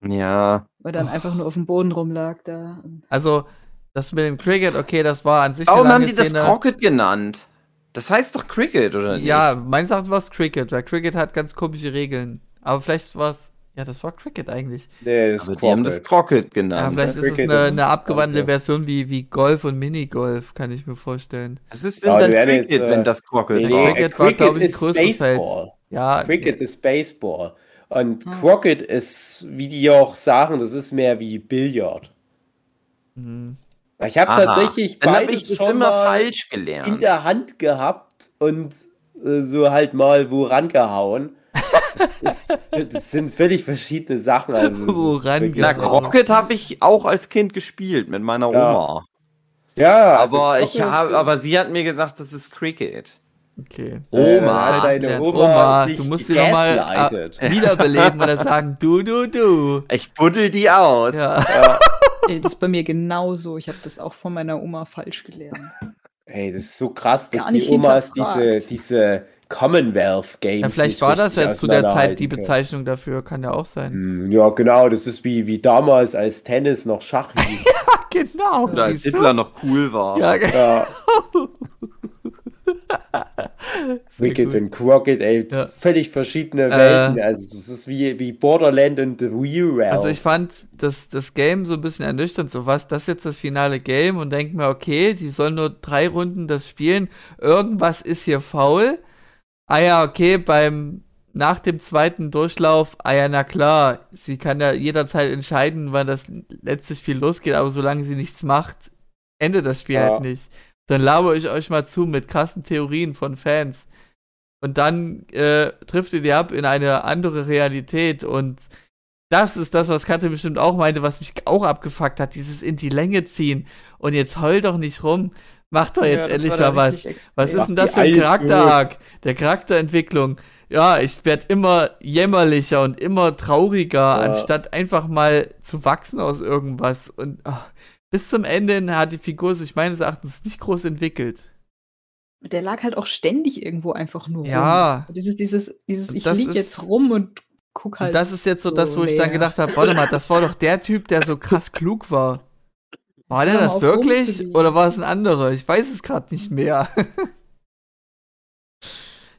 lang. Ja. er dann einfach nur auf dem Boden rumlag da. Also, das mit dem Cricket, okay, das war an sich Warum eine haben die das Szene. Crockett genannt? Das heißt doch Cricket, oder nicht? Ja, meines Erachtens war es Cricket, weil Cricket hat ganz komische Regeln. Aber vielleicht war es. Ja, das war Cricket eigentlich. Nee, das Aber ist die haben das Crockett. Crockett Ja, genannt. vielleicht ist es Cricket eine, ist- eine abgewandelte Ja. Version wie, wie Golf und Minigolf, kann ich mir vorstellen. Was ist denn Ja, dann Cricket, jetzt, äh, wenn das Crockett Nee, war? nee, Cricket war, glaub ich, ein ist größeres Feld. Baseball. Ja, Cricket ist Baseball. Und Ah. Crockett ist, wie die auch sagen, das ist mehr wie Billard. mhm. Ich habe tatsächlich Dann beides ich das schon immer mal falsch in gelernt. der Hand gehabt und äh, so halt mal wo rangehauen. Das, ist, das sind völlig verschiedene Sachen. Also, das Wo ist wirklich- Na. Crockett habe ich auch als Kind gespielt mit meiner Ja. Oma. Ja, also aber ich Crockett- habe, aber sie hat mir gesagt, das ist Cricket. okay. Äh, Oma. hat deine Ja, Oma, Oma, du musst sie nochmal äh, wiederbeleben oder sagen, du, du, du. Ich buddel die aus. Ja. Ey, das ist bei mir genauso. Ich habe das auch von meiner Oma falsch gelernt. Ey, das ist so krass, dass Gar die Omas diese, diese Commonwealth Games. ja, vielleicht nicht war das ja zu der Zeit die. Bezeichnung dafür, kann ja auch sein. Hm, Ja, genau, das ist wie, wie damals, als Tennis noch Schach hieß. Genau. Oder als? Hitler noch cool war. Ja, ge- ja, Wicked und Crockett, ey, Ja. völlig verschiedene Äh. Welten. Also, es ist wie, wie Borderland und The Real Realm. Also ich fand das, das Game so ein bisschen ernüchternd, so was, das ist jetzt das finale Game und denk mir, okay, die sollen nur drei Runden das spielen, irgendwas ist hier faul. Ah ja, okay, beim nach dem zweiten Durchlauf, ah ja, na klar, sie kann ja jederzeit entscheiden, wann das letzte Spiel losgeht, aber solange sie nichts macht, endet das Spiel Ja. halt nicht. Dann labere ich euch mal zu mit krassen Theorien von Fans. Und dann äh, driftet ihr ab in eine andere Realität und das ist das, was Katrin bestimmt auch meinte, was mich auch abgefuckt hat, dieses in die Länge ziehen. Und jetzt heul doch nicht rum, mach doch jetzt Ja, endlich mal was. extrem. Was ist denn die das für ein Eile Charakter-Arc? Der Charakterentwicklung. Ja, ich werde immer jämmerlicher und immer trauriger, Ja. anstatt einfach mal zu wachsen aus irgendwas. Und ach, bis zum Ende hat die Figur sich meines Erachtens nicht groß entwickelt. Der lag halt auch ständig irgendwo einfach nur Ja. rum. Dieses, dieses, dieses, Und ich das lieg jetzt rum und guck halt. Und das ist jetzt so das, wo ich dann leer. gedacht habe, warte mal, das war doch der Typ, der so krass klug war. War der das wirklich? Oder war es ein anderer? Ich weiß es gerade nicht mehr.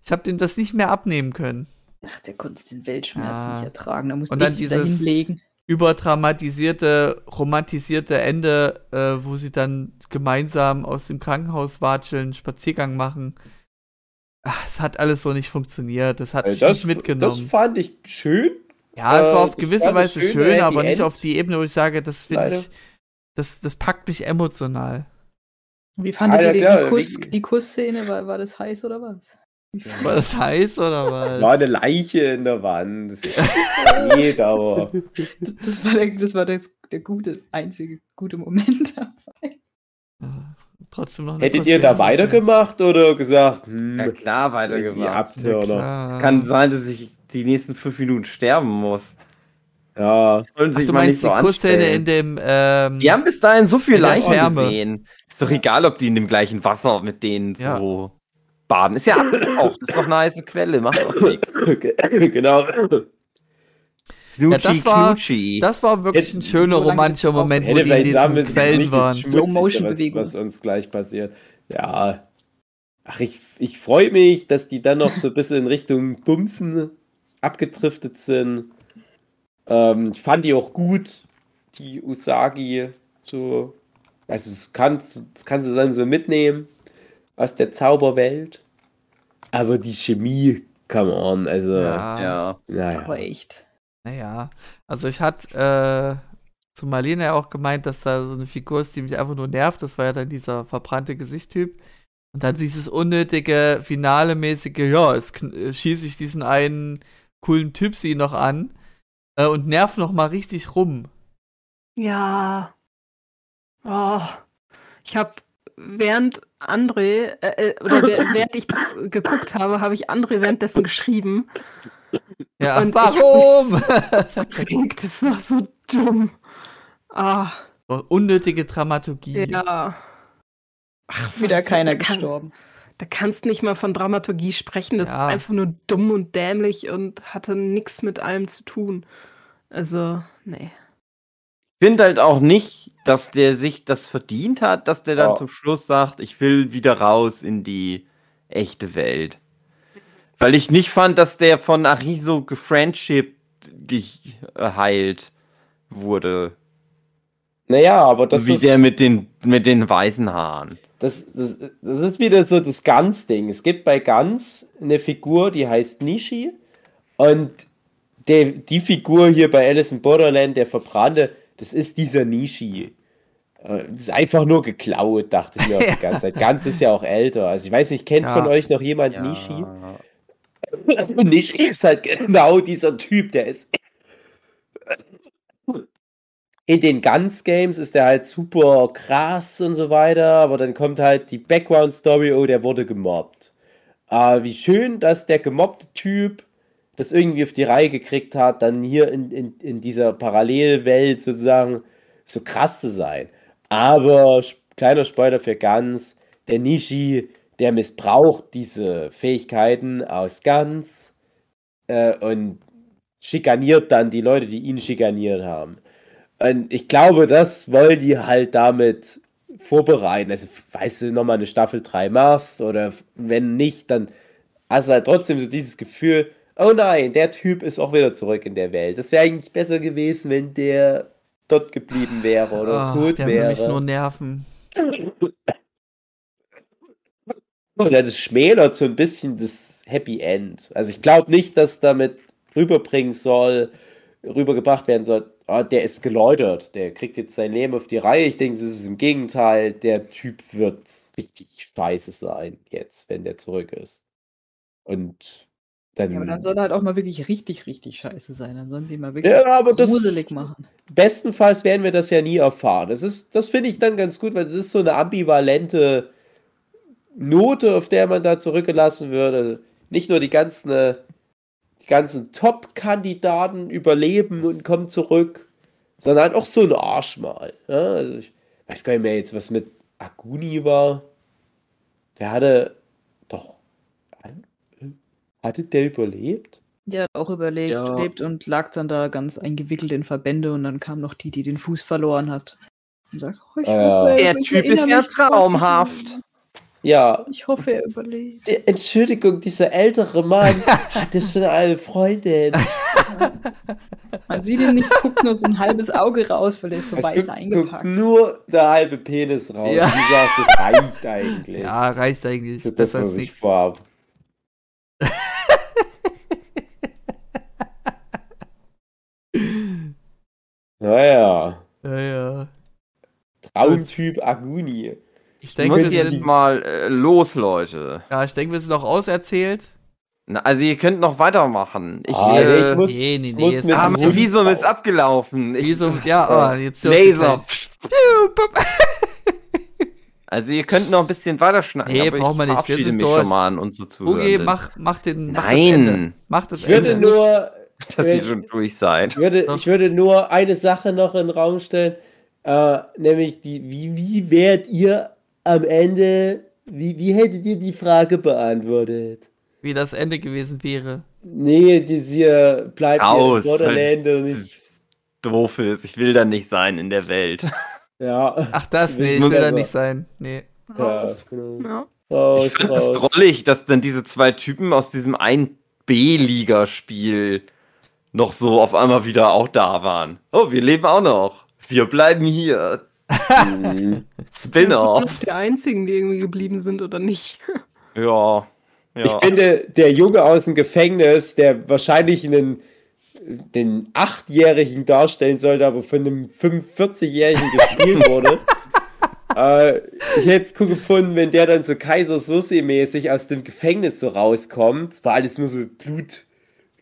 ich habe dem das nicht mehr abnehmen können. Ach, der konnte den Weltschmerz Ja. nicht ertragen. Da musste ich wieder dieses- hinlegen. Überdramatisierte, romantisierte Ende, äh, wo sie dann gemeinsam aus dem Krankenhaus watscheln, Spaziergang machen. Ach, es hat alles so nicht funktioniert. Das hat mich das, nicht mitgenommen. das fand ich schön. Ja, es war Äh, auf das gewisse war das Weise schöne schön, Happy aber nicht End. auf die Ebene, wo ich sage, das finde ich, das, das packt mich emotional. Wie fandet Ah, ja, ihr die, klar, die, Kuss, die Kussszene? War, war das heiß oder was? War das heiß oder was? War eine Leiche in der Wand. Das geht aber. Das war, der, das war der, der gute, einzige gute Moment dabei. Ja, Trotzdem noch eine Hättet ihr da weitergemacht oder gesagt, hm, Ja, klar, weitergemacht. Abtörner? klar. Kann sein, dass ich die nächsten fünf Minuten sterben muss. Ja, Sollen Ach, sich du mal meinst nicht die so Kussszene anstellen. in dem, ähm, Die haben bis dahin so viel Leichen gesehen. Ist doch egal, ob die in dem gleichen Wasser mit denen Ja. so baden. Ist ja abgetaucht. Ist doch eine heiße Quelle. Macht doch nichts. genau. Knutschi, das war- Knutschi. das war wirklich ein schöner so romantischer auch- Moment, wo die in diesen Quellen das waren. Slow-Motion-Bewegung. Was, was uns gleich passiert. Ja. Ach, ich, ich freue mich, dass die dann noch so ein bisschen in Richtung Bumsen abgedriftet sind. Ähm, ich fand die auch gut, die Usagi. So. Also, es kann, das kann sie dann so mitnehmen aus der Zauberwelt. Aber die Chemie, come on, also. Ja. ja. Naja. Aber echt. Naja, also ich hatte äh, zu Marlene ja auch gemeint, dass da so eine Figur ist, die mich einfach nur nervt. Das war ja dann dieser verbrannte Gesichtstyp. Und dann dieses unnötige, finale-mäßige, ja, jetzt äh, schieße ich diesen einen coolen Typsi noch an äh, und nerv noch mal richtig rum. Ja. Oh. Ich habe während André, äh, äh oder während ich das geguckt habe, habe ich André währenddessen geschrieben. Ja, und warum? Ich das war so dumm. Ah. Unnötige Dramaturgie. Ja. Ach, wieder keiner kann, gestorben. Da kannst nicht mal von Dramaturgie sprechen. Das ja. ist einfach nur dumm und dämlich und hatte nichts mit allem zu tun. Also, nee. Ich finde halt auch nicht, dass der sich das verdient hat, dass der dann oh. zum Schluss sagt, ich will wieder raus in die echte Welt. Weil ich nicht fand, dass der von Ariso gefriendshipped geheilt wurde. Naja, aber das Wie ist. Wie der mit den, mit den weißen Haaren. Das, das, das ist wieder so das Gans-Ding. Es gibt bei Gans eine Figur, die heißt Nishi. Und der, die Figur hier bei Alice in Borderland, der Verbrannte, das ist dieser Nishi. Äh, das ist einfach nur geklaut, dachte ich mir auch die ganze Zeit. Gans ist ja auch älter. Also ich weiß nicht, kennt ja. von euch noch jemand ja. Nishi? Nishi ist halt genau dieser Typ, der ist in den Guns Games ist der halt super krass und so weiter, aber dann kommt halt die Background Story, oh, der wurde gemobbt. Äh, wie schön, dass der gemobbte Typ das irgendwie auf die Reihe gekriegt hat, dann hier in, in, in dieser Parallelwelt sozusagen so krass zu sein. Aber kleiner Spoiler für Guns, der Nishi, der missbraucht diese Fähigkeiten aus Guns äh, und schikaniert dann die Leute, die ihn schikaniert haben. Und ich glaube, das wollen die halt damit vorbereiten. Also, weißt du, nochmal eine Staffel 3 machst oder wenn nicht, dann hast du halt trotzdem so dieses Gefühl, oh nein, der Typ ist auch wieder zurück in der Welt. Das wäre eigentlich besser gewesen, wenn der dort geblieben wäre oder oh, tot der wäre. mich nur nerven. Das schmälert so ein bisschen das Happy End. Also ich glaube nicht, dass damit rüberbringen soll, rübergebracht werden soll, oh, der ist geläutert, der kriegt jetzt sein Leben auf die Reihe. Ich denke, es ist im Gegenteil, der Typ wird richtig scheiße sein jetzt, wenn der zurück ist. Und dann. Ja, aber dann soll er halt auch mal wirklich richtig, richtig scheiße sein. Dann sollen sie mal wirklich ja, gruselig das, machen. Bestenfalls werden wir das ja nie erfahren. Das, das finde ich dann ganz gut, weil es ist so eine ambivalente Note, auf der man da zurückgelassen würde. Nicht nur die ganzen ganzen Top-Kandidaten überleben und kommen zurück, sondern halt auch so ein Arsch mal. Ja? Also ich weiß gar nicht mehr jetzt, was mit Aguni war. Der hatte. Hatte der überlebt? Der hat auch überlebt ja. und lag dann da ganz eingewickelt in Verbände und dann kam noch die, die den Fuß verloren hat. Und sagt, oh, äh, der Typ ist ja traumhaft. Ja. Ich hoffe, er überlebt. Die, Entschuldigung, dieser ältere Mann hatte schon eine Freundin. Man sieht ihn nicht, guckt nur so ein halbes Auge raus, weil er ist so es weiß guckt, eingepackt. Guckt nur der halbe Penis raus. Ja. Wie gesagt, das reicht eigentlich. Ja, reicht eigentlich. Für das, was ich vorhab. Naja. Naja. Traumtyp Aguni. Ich denke, wir jetzt mal äh, los, Leute. Ja, ich denke, wir sind auch auserzählt. Na, also ihr könnt noch weitermachen. Ich, ah, äh, ich muss, nee, nee, nee. Muss ah, mein Visum ist abgelaufen. Visum, ja, oh, jetzt Laser. also ihr könnt noch ein bisschen weiterschneiden. Nee, braucht man nicht. Wir sind mich durch. schon mal an unsere Zuhörer. Okay, mach, mach den. Mach Nein. Das mach das ich würde Ende. nur, dass ihr schon durch seid. Ich würde, ich würde nur eine Sache noch in den Raum stellen, äh, nämlich die, wie, wie wärt ihr am Ende, wie, wie hättet ihr die Frage beantwortet? Wie das Ende gewesen wäre. Nee, die hier bleibt Aus, hier in und nicht. Doof ist, ich will da nicht sein in der Welt. Ja. Ach, das, nee, ich will da nicht sein. Nee. Ja, genau. Ja. Raus, ich finde es drollig, dass dann diese zwei Typen aus diesem einen B-Liga-Spiel noch so auf einmal wieder auch da waren. Oh, wir leben auch noch. Wir bleiben hier. Spin-off. Die einzigen, die irgendwie geblieben sind oder nicht. Ja. ja. Ich finde, der Junge aus dem Gefängnis, der wahrscheinlich einen den Achtjährigen darstellen sollte, aber von einem 45-Jährigen gespielt wurde. äh, ich hätte es cool gefunden, wenn der dann so Kaiser Soße-mäßig aus dem Gefängnis so rauskommt. Es war alles nur so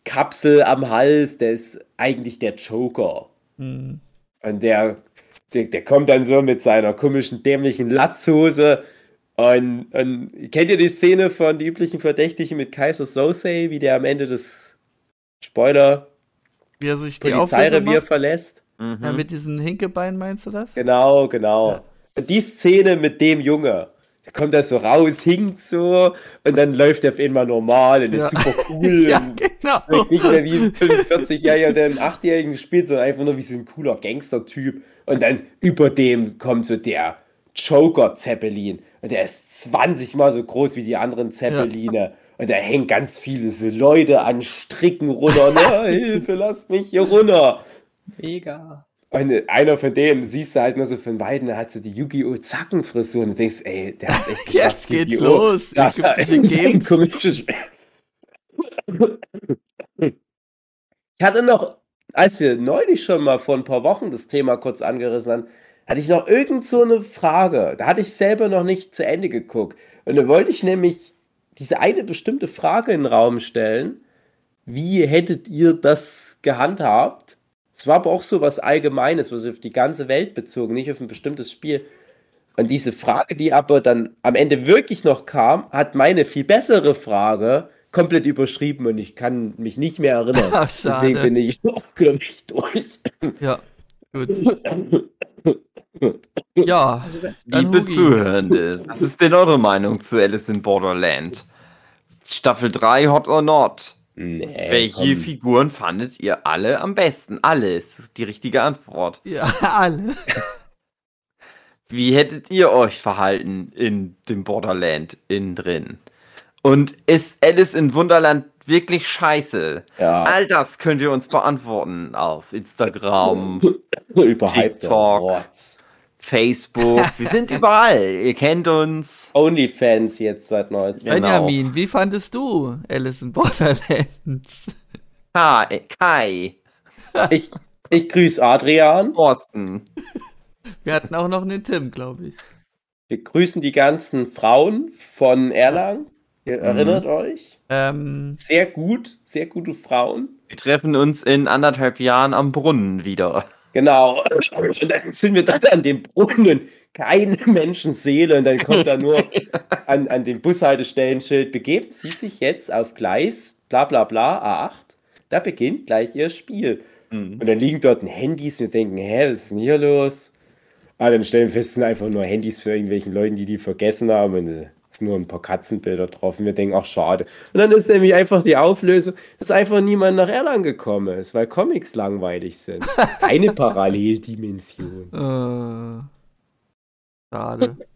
Blutkapsel am Hals. Der ist eigentlich der Joker. Hm. Und der, der, der kommt dann so mit seiner komischen, dämlichen Latzhose. Und, und kennt ihr die Szene von die üblichen Verdächtigen mit Kaiser Sose, wie der am Ende des Spoiler Wie er sich die Polizeirevier verlässt? Mhm. Ja, mit diesen Hinkebeinen meinst du das? Genau, genau. Ja. Und die Szene mit dem Junge, der kommt da so raus, hinkt so und dann läuft er auf einmal normal und ist Ja. super cool. Ja, und genau. nicht mehr wie ein 45-Jähriger, der einen 8-Jährigen spielt, sondern einfach nur wie so ein cooler Gangster-Typ. Und dann über dem kommt so der Joker-Zeppelin. Und der ist 20 mal so groß wie die anderen Zeppeline. Und da hängen ganz viele Leute an Stricken runter. Ne? Hilfe, lasst mich hier runter. Mega. Und einer von denen siehst du halt nur so von beiden, der hat so die Yu-Gi-Oh! Zackenfrisur und du denkst, ey, der hat echt geschafft. Jetzt geht's Yu-Gi-Oh! los. Das war ein komisches. Ich hatte noch, als wir neulich schon mal vor ein paar Wochen das Thema kurz angerissen haben, hatte ich noch irgend so eine Frage. Da hatte ich selber noch nicht zu Ende geguckt. Und da wollte ich nämlich diese eine bestimmte Frage in den Raum stellen. Wie hättet ihr das gehandhabt? Es war aber auch so was Allgemeines, was auf die ganze Welt bezogen, nicht auf ein bestimmtes Spiel. Und diese Frage, die aber dann am Ende wirklich noch kam, hat meine viel bessere Frage komplett überschrieben und ich kann mich nicht mehr erinnern. Ach. Deswegen bin ich auch, glaube ich, durch. Ja, gut. Ja, Liebe. Zuhörende, was ist denn eure Meinung zu Alice in Borderland? Staffel 3 Hot or Not? Nee, Welche komm. Figuren fandet ihr alle am besten? Alles ist die richtige Antwort. ja, alle. Wie hättet ihr euch verhalten in dem Borderland innen drin? Und ist Alice in Wunderland wirklich scheiße? Ja, All das könnt ihr uns beantworten auf Instagram. TikTok. Facebook. Wir sind überall. Ihr kennt uns. Onlyfans jetzt seit neuestem. Genau. Benjamin, wie fandest du Alice in Borderlands? Kai, Kai Ich, ich grüße Adrian. Thorsten. Wir hatten auch noch einen Tim, glaube ich. Wir grüßen die ganzen Frauen von Erlangen. Ihr Mhm. erinnert euch? Ähm, Sehr gut, sehr gute Frauen. Wir treffen uns in anderthalb Jahren am Brunnen wieder. Genau. Und dann sind wir dort an dem Brunnen. Keine Menschenseele. Und dann kommt da nur an, an dem Bushaltestellenschild, begeben Sie sich jetzt auf Gleis, bla bla bla, A8. Da beginnt gleich Ihr Spiel. Und dann liegen dort Handys und wir denken, hä, was ist denn hier los? Ah, dann stellen wir fest, es sind einfach nur Handys für irgendwelchen Leuten, die die vergessen haben. Und nur ein paar Katzenbilder drauf. Und wir denken, ach, schade. Und dann ist nämlich einfach die Auflösung, dass einfach niemand nach Erlangen gekommen ist, weil Comics langweilig sind. Keine Paralleldimension. äh, schade.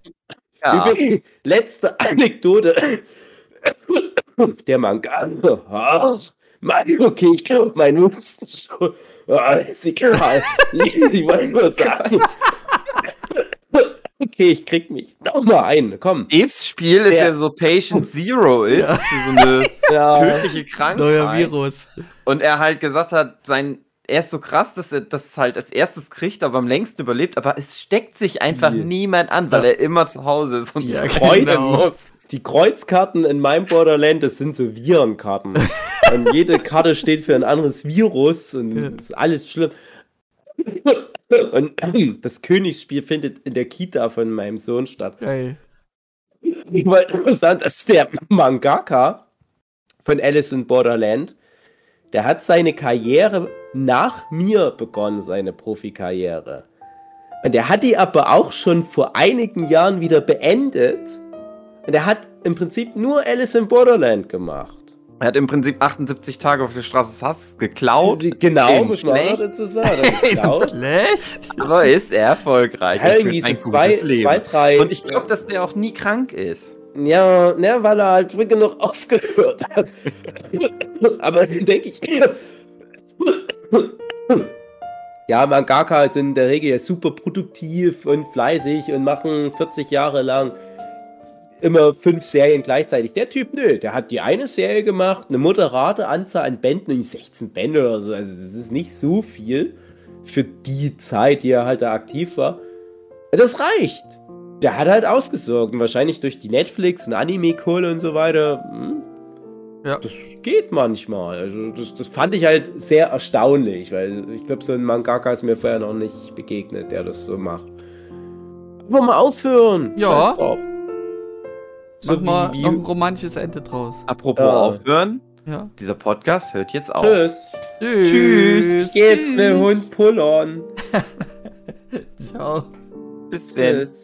Ja, Übrigens, letzte Anekdote. Der Manga. Ah, Mann, okay, ich glaube, mein Husten schon. Ah, ist egal. Ich, ich wollte nur sagen. Okay, ich krieg mich nochmal ein. Komm. Daves Spiel ist ja so Patient Zero ist, so eine Ja, tödliche Krankheit. Neuer Virus. Und er halt gesagt hat, sein, er ist so krass, dass er das halt als erstes kriegt, aber am längsten überlebt, aber es steckt sich einfach Die- niemand an, weil Ja. er immer zu Hause ist und Ja, genau. Die Kreuzkarten in meinem Borderland, das sind so Virenkarten. und jede Karte steht für ein anderes Virus und Ja. ist alles schlimm. Und das Königsspiel findet in der Kita von meinem Sohn statt. Geil. Ich wollte nur sagen, dass der Mangaka von Alice in Borderland, der hat seine Karriere nach mir begonnen, seine Profikarriere. Und er hat die aber auch schon vor einigen Jahren wieder beendet. Und er hat im Prinzip nur Alice in Borderland gemacht. Er hat im Prinzip 78 Tage auf der Straße Hasses geklaut, Genau, schlecht. dazu sagen. Schlecht? aber ist er erfolgreich. Er irgendwie ein zwei, zwei, drei. Und ich glaube, dass der auch nie krank ist. Ja, ne, weil er halt früh genug aufgehört hat. Aber denke ich. Ja, Mangaka sind in der Regel ja super produktiv und fleißig und machen 40 Jahre lang immer fünf Serien gleichzeitig. Der Typ, nö, der hat die eine Serie gemacht, eine moderate Anzahl an Bänden, nämlich 16 Bände oder so. Also das ist nicht so viel für die Zeit, die er halt da aktiv war. Das reicht. Der hat halt ausgesorgt und wahrscheinlich durch die Netflix und Anime-Kohle und so weiter. Hm, Ja. Das geht manchmal. Also das, das fand ich halt sehr erstaunlich, weil ich glaube, so ein Mangaka ist mir vorher noch nicht begegnet, der das so macht. Einfach mal aufhören. Ja. Mach mal wie, noch ein romantisches Ende draus. Apropos Ja. aufhören, Ja. dieser Podcast hört jetzt auf. Tschüss. Tschüss. Ich geh jetzt mit dem Hund pullern. Ciao. Bis denn. Tschüss.